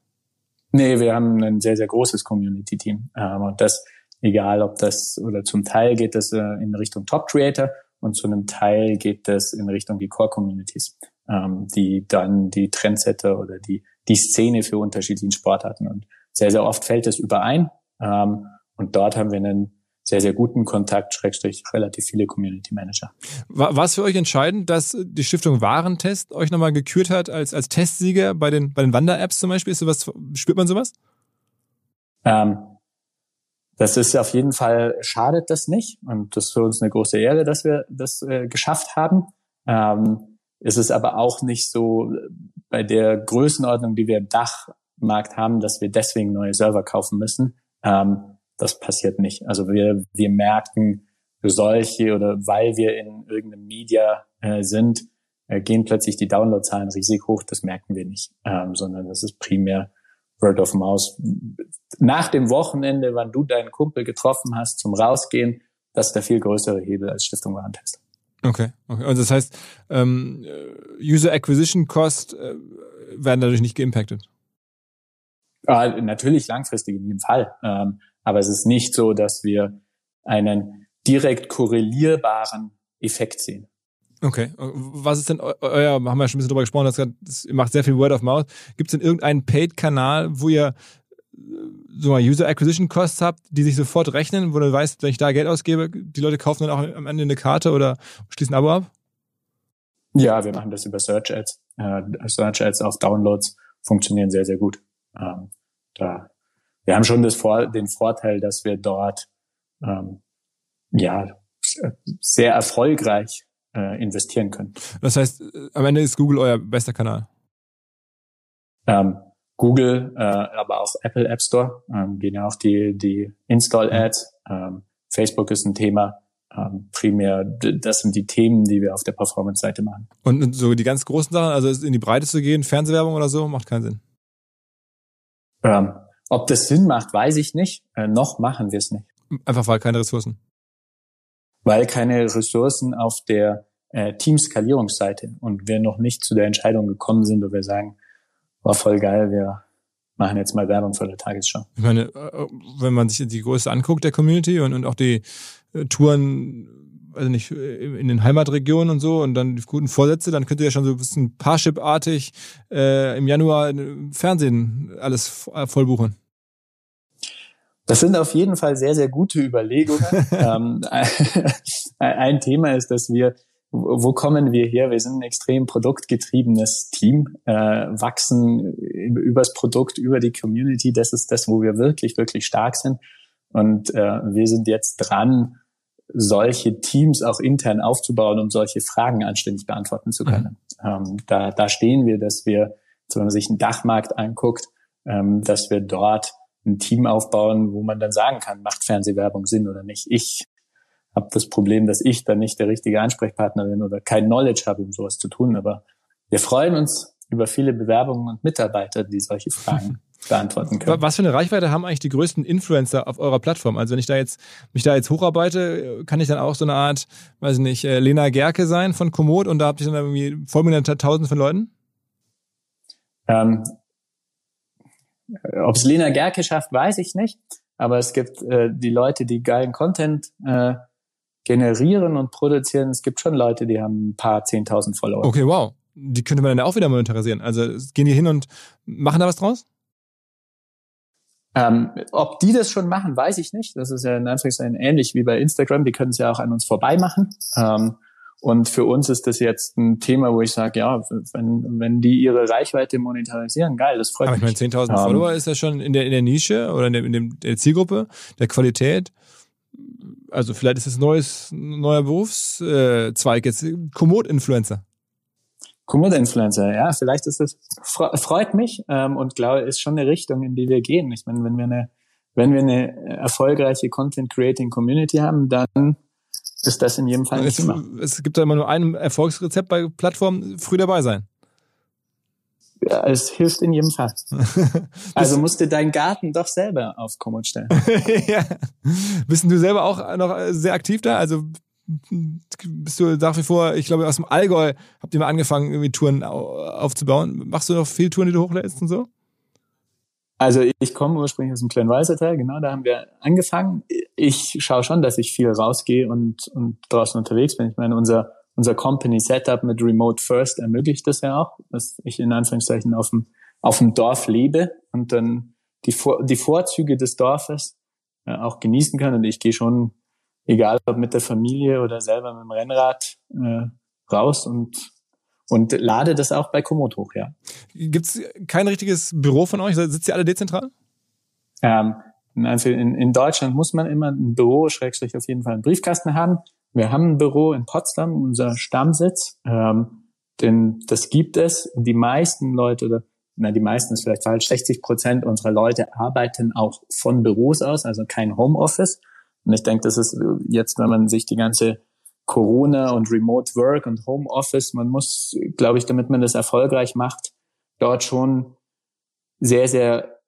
Nee, wir haben ein sehr, sehr großes Community-Team. Ähm, und das, egal ob das, oder zum Teil geht das äh, in Richtung Top-Creator und zu einem Teil geht das in Richtung die Core-Communities, ähm, die dann die Trendsetter oder die, die Szene für unterschiedlichen Sportarten. Und sehr, sehr oft fällt es überein. Ähm, und dort haben wir einen sehr, sehr guten Kontakt, Schrägstrich, relativ viele Community Manager. War es für euch entscheidend, dass die Stiftung Warentest euch nochmal gekürt hat als, als Testsieger bei den, bei den Wander-Apps zum Beispiel? Ist sowas, spürt man sowas? Ähm, das ist auf jeden Fall, schadet das nicht. Und das ist für uns eine große Ehre, dass wir das äh, geschafft haben. Ähm, es ist aber auch nicht so bei der Größenordnung, die wir im Dachmarkt haben, dass wir deswegen neue Server kaufen müssen. Ähm, das passiert nicht. Also wir, wir merken solche oder weil wir in irgendeinem Media äh, sind, äh, gehen plötzlich die Downloadzahlen riesig hoch. Das merken wir nicht, ähm, sondern das ist primär Word of Mouse. Nach dem Wochenende, wann du deinen Kumpel getroffen hast zum Rausgehen, das ist der viel größere Hebel als Stiftung Warentest. Okay, okay. Also das heißt, ähm, User Acquisition Cost äh, werden dadurch nicht geimpactet? Äh, natürlich langfristig in jedem Fall. Ähm, aber es ist nicht so, dass wir einen direkt korrelierbaren Effekt sehen. Okay. Was ist denn euer, haben wir ja schon ein bisschen drüber gesprochen, dass ihr macht sehr viel Word of Mouth. Gibt es denn irgendeinen Paid-Kanal, wo ihr äh, so mal User Acquisition Costs habt, die sich sofort rechnen, wo du weißt, wenn ich da Geld ausgebe, die Leute kaufen dann auch am Ende eine Karte oder schließen ein Abo ab? Ja, wir machen das über Search Ads. Äh, Search Ads auf Downloads funktionieren sehr, sehr gut. Ähm, da wir haben schon das Vor den Vorteil, dass wir dort ähm, ja sehr erfolgreich äh, investieren können. Das heißt, am Ende ist Google euer bester Kanal. Ähm, Google, äh, aber auch Apple App Store ähm, gehen ja auch die die Install Ads. Ähm, Facebook ist ein Thema. Ähm, primär, das sind die Themen, die wir auf der Performance-Seite machen. Und so die ganz großen Sachen, also in die Breite zu gehen, Fernsehwerbung oder so, macht keinen Sinn. Ähm, ob das Sinn macht, weiß ich nicht. Äh, noch machen wir es nicht. Einfach weil keine Ressourcen. Weil keine Ressourcen auf der äh, Teamskalierungsseite und wir noch nicht zu der Entscheidung gekommen sind, wo wir sagen, war voll geil, wir machen jetzt mal Werbung für der Tagesschau. Ich meine, äh, wenn man sich die Größe anguckt der Community und, und auch die äh, Touren, also nicht äh, in den Heimatregionen und so und dann die guten Vorsätze, dann könnt ihr ja schon so ein bisschen Parship-artig äh, im Januar im Fernsehen alles vollbuchen. Das sind auf jeden Fall sehr, sehr gute Überlegungen. <laughs> ähm, ein Thema ist, dass wir, wo kommen wir her? Wir sind ein extrem produktgetriebenes Team, äh, wachsen übers Produkt, über die Community. Das ist das, wo wir wirklich, wirklich stark sind. Und äh, wir sind jetzt dran, solche Teams auch intern aufzubauen, um solche Fragen anständig beantworten zu können. Mhm. Ähm, da, da stehen wir, dass wir, wenn man sich einen Dachmarkt anguckt, ähm, dass wir dort ein Team aufbauen, wo man dann sagen kann, macht Fernsehwerbung Sinn oder nicht. Ich habe das Problem, dass ich dann nicht der richtige Ansprechpartner bin oder kein Knowledge habe, um sowas zu tun. Aber wir freuen uns über viele Bewerbungen und Mitarbeiter, die solche Fragen <laughs> beantworten können. Was für eine Reichweite haben eigentlich die größten Influencer auf eurer Plattform? Also wenn ich da jetzt mich da jetzt hocharbeite, kann ich dann auch so eine Art, weiß ich nicht, äh, Lena Gerke sein von Komoot und da habt ihr dann irgendwie Vollmillion tausend von Leuten? Ähm, ob es Lena Gerke schafft, weiß ich nicht. Aber es gibt äh, die Leute, die geilen Content äh, generieren und produzieren. Es gibt schon Leute, die haben ein paar zehntausend Follower. Okay, wow. Die könnte man dann auch wieder monetarisieren. Also gehen die hin und machen da was draus? Ähm, ob die das schon machen, weiß ich nicht. Das ist ja in Anführungszeichen ähnlich wie bei Instagram. Die können es ja auch an uns vorbei machen. Ähm, und für uns ist das jetzt ein Thema, wo ich sage, ja, wenn, wenn die ihre Reichweite monetarisieren, geil, das freut Aber mich. Aber ich meine, 10.000 um, Follower ist ja schon in der, in der Nische oder in der, in dem, der Zielgruppe, der Qualität. Also vielleicht ist es neues, neuer Berufszweig jetzt, Komoot-Influencer. Komoot-Influencer, ja, vielleicht ist es, freut mich ähm, und glaube, ist schon eine Richtung, in die wir gehen. Ich meine, wenn wir eine, wenn wir eine erfolgreiche Content-Creating-Community haben, dann ist das in jedem Fall nicht es, Es gibt da immer nur ein Erfolgsrezept bei Plattformen, früh dabei sein. Ja, es hilft in jedem Fall. <laughs> also musst du deinen Garten doch selber auf Komoot stellen. <laughs> ja. Bist du selber auch noch sehr aktiv da? Also bist du nach wie vor, ich glaube, aus dem Allgäu habt ihr mal angefangen, irgendwie Touren aufzubauen. Machst du noch viele Touren, die du hochlädst und so? Also ich komme ursprünglich aus dem kleinen Walsertal, genau, da haben wir angefangen. Ich schaue schon, dass ich viel rausgehe und, und draußen unterwegs bin. Ich meine, unser, unser Company Setup mit Remote First ermöglicht das ja auch, dass ich in Anführungszeichen auf dem, auf dem Dorf lebe und dann die, Vor die Vorzüge des Dorfes äh, auch genießen kann. Und ich gehe schon, egal ob mit der Familie oder selber mit dem Rennrad, äh, raus und und lade das auch bei Komoot hoch, ja. Gibt's kein richtiges Büro von euch? Sitzt ihr alle dezentral? Ähm, also in, in Deutschland muss man immer ein Büro, schrägstrich auf jeden Fall einen Briefkasten haben. Wir haben ein Büro in Potsdam, unser Stammsitz. Ähm, denn das gibt es. Die meisten Leute, oder na, die meisten ist vielleicht falsch, 60 Prozent unserer Leute arbeiten auch von Büros aus, also kein Homeoffice. Und ich denke, das ist jetzt, wenn man sich die ganze Corona und Remote Work und Homeoffice. Man muss, glaube ich, damit man das erfolgreich macht, dort schon sehr, sehr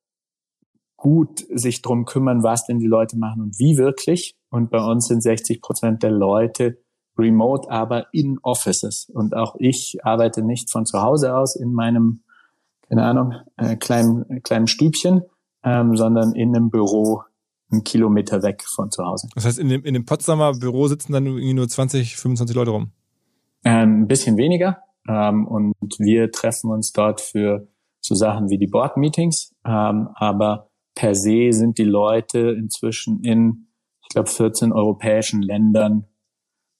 gut sich drum kümmern, was denn die Leute machen und wie wirklich. Und bei uns sind 60 Prozent der Leute remote, aber in Offices. Und auch ich arbeite nicht von zu Hause aus in meinem, keine Ahnung, äh, kleinen, kleinen Stübchen, ähm, sondern in einem Büro einen Kilometer weg von zu Hause. Das heißt, in dem, in dem Potsdamer Büro sitzen dann irgendwie nur 20, 25 Leute rum? Ähm, ein bisschen weniger. Ähm, und wir treffen uns dort für so Sachen wie die Board-Meetings. Ähm, aber per se sind die Leute inzwischen in, ich glaube, 14 europäischen Ländern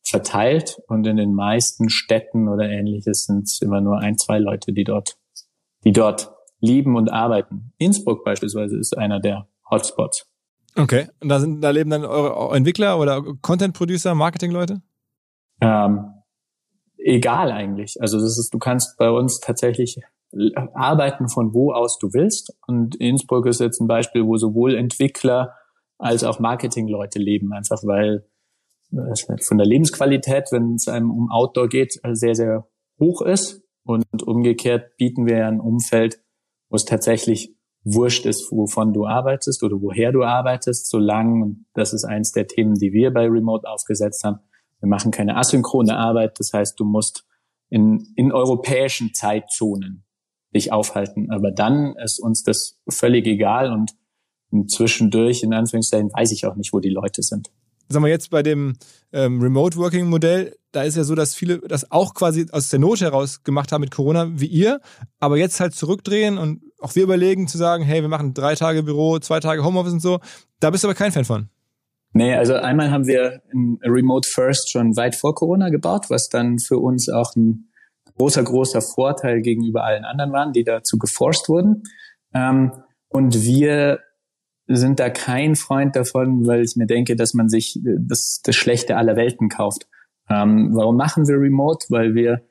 verteilt. Und in den meisten Städten oder ähnliches sind es immer nur ein, zwei Leute, die dort, die dort leben und arbeiten. Innsbruck beispielsweise ist einer der Hotspots. Okay. Und da sind, da leben dann eure Entwickler oder Content Producer, Marketing-Leute? Ähm, egal eigentlich. Also das ist, du kannst bei uns tatsächlich arbeiten von wo aus du willst. Und Innsbruck ist jetzt ein Beispiel, wo sowohl Entwickler als auch Marketing-Leute leben, einfach weil von der Lebensqualität, wenn es einem um Outdoor geht, sehr, sehr hoch ist. Und umgekehrt bieten wir ein Umfeld, wo es tatsächlich wurscht ist, wovon du arbeitest oder woher du arbeitest, solange, das ist eins der Themen, die wir bei Remote aufgesetzt haben, wir machen keine asynchrone Arbeit, das heißt, du musst in, in europäischen Zeitzonen dich aufhalten. Aber dann ist uns das völlig egal und zwischendurch, in Anführungszeichen, weiß ich auch nicht, wo die Leute sind sagen wir jetzt bei dem ähm, Remote Working Modell, da ist ja so, dass viele das auch quasi aus der Not heraus gemacht haben mit Corona, wie ihr, aber jetzt halt zurückdrehen und auch wir überlegen zu sagen, hey, wir machen drei Tage Büro, zwei Tage Homeoffice und so. Da bist du aber kein Fan von. Nee, also einmal haben wir ein Remote First schon weit vor Corona gebaut, was dann für uns auch ein großer, großer Vorteil gegenüber allen anderen waren, die dazu geforst wurden. Ähm, und wir sind da kein Freund davon, weil ich mir denke, dass man sich das, das Schlechte aller Welten kauft. Ähm, warum machen wir Remote? Weil wir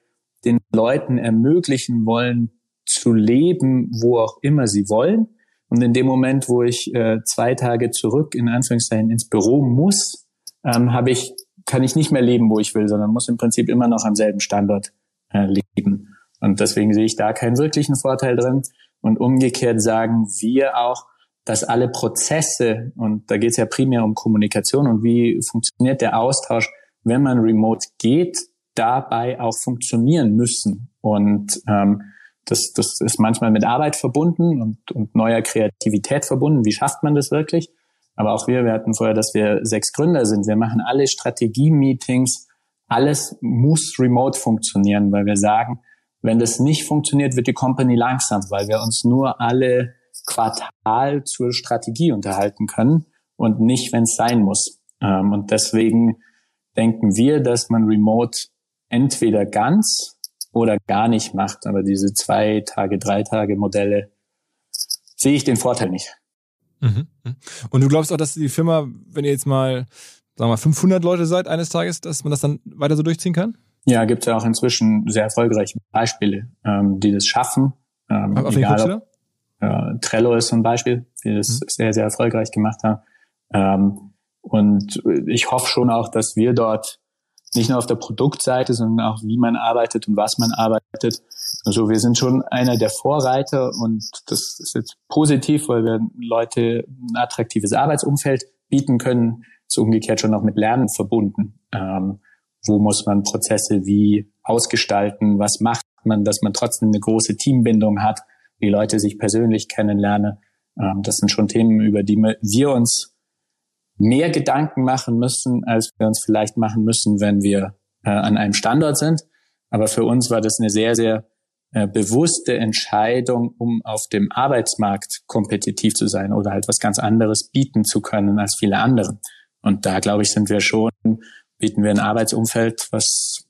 den Leuten ermöglichen wollen, zu leben, wo auch immer sie wollen. Und in dem Moment, wo ich äh, zwei Tage zurück in Anführungszeichen ins Büro muss, ähm, habe ich kann ich nicht mehr leben, wo ich will, sondern muss im Prinzip immer noch am selben Standort äh, leben. Und deswegen sehe ich da keinen wirklichen Vorteil drin. Und umgekehrt sagen wir auch, dass alle Prozesse, und da geht es ja primär um Kommunikation und wie funktioniert der Austausch, wenn man remote geht, dabei auch funktionieren müssen. Und ähm, das, das ist manchmal mit Arbeit verbunden und, und neuer Kreativität verbunden. Wie schafft man das wirklich? Aber auch wir, wir hatten vorher, dass wir sechs Gründer sind. Wir machen alle Strategie-Meetings. Alles muss remote funktionieren, weil wir sagen, wenn das nicht funktioniert, wird die Company langsam, weil wir uns nur alle Quartal zur Strategie unterhalten können und nicht, wenn es sein muss. Ähm, und deswegen denken wir, dass man Remote entweder ganz oder gar nicht macht. Aber diese zwei Tage, drei Tage Modelle sehe ich den Vorteil nicht. Mhm, mhm. Und du glaubst auch, dass die Firma, wenn ihr jetzt mal, sagen wir mal, 500 Leute seid eines Tages, dass man das dann weiter so durchziehen kann? Ja, gibt es ja auch inzwischen sehr erfolgreiche Beispiele, ähm, die das schaffen. Ähm, Auf egal, ob, äh, Trello ist zum Beispiel, die das mhm. sehr, sehr erfolgreich gemacht haben. Ähm, und ich hoffe schon auch, dass wir dort nicht nur auf der Produktseite, sondern auch wie man arbeitet und was man arbeitet. Also wir sind schon einer der Vorreiter und das ist jetzt positiv, weil wir Leute ein attraktives Arbeitsumfeld bieten können, ist umgekehrt schon noch mit Lernen verbunden. Ähm, wo muss man Prozesse wie ausgestalten? Was macht man, dass man trotzdem eine große Teambindung hat, wie Leute sich persönlich kennenlernen? Ähm, das sind schon Themen, über die wir uns mehr Gedanken machen müssen, als wir uns vielleicht machen müssen, wenn wir äh, an einem Standort sind. Aber für uns war das eine sehr, sehr äh, bewusste Entscheidung, um auf dem Arbeitsmarkt kompetitiv zu sein oder halt was ganz anderes bieten zu können als viele andere. Und da, glaube ich, sind wir schon, bieten wir ein Arbeitsumfeld, was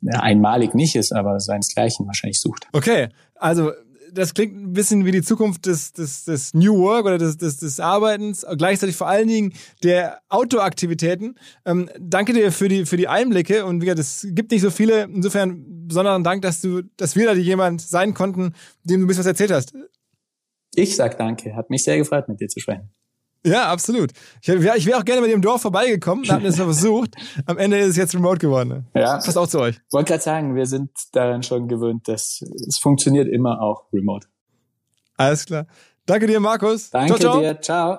ja, einmalig nicht ist, aber seinesgleichen wahrscheinlich sucht. Okay, also das klingt ein bisschen wie die Zukunft des, des, des New Work oder des, des, des Arbeitens, gleichzeitig vor allen Dingen der Outdoor-Aktivitäten. Ähm, danke dir für die, für die Einblicke und wie gesagt, es gibt nicht so viele. Insofern besonderen Dank, dass du, dass wir da jemand sein konnten, dem du ein bisschen was erzählt hast. Ich sag danke. Hat mich sehr gefreut, mit dir zu sprechen. Ja, absolut. Ich, wäre wär auch gerne mit dem Dorf vorbeigekommen, hatten es noch versucht. Am Ende ist es jetzt remote geworden. Ne? Ja. Passt auch zu euch. Ich wollte gerade sagen, wir sind daran schon gewöhnt, dass es funktioniert immer auch remote. Alles klar. Danke dir, Markus. Danke ciao, ciao. dir. Ciao.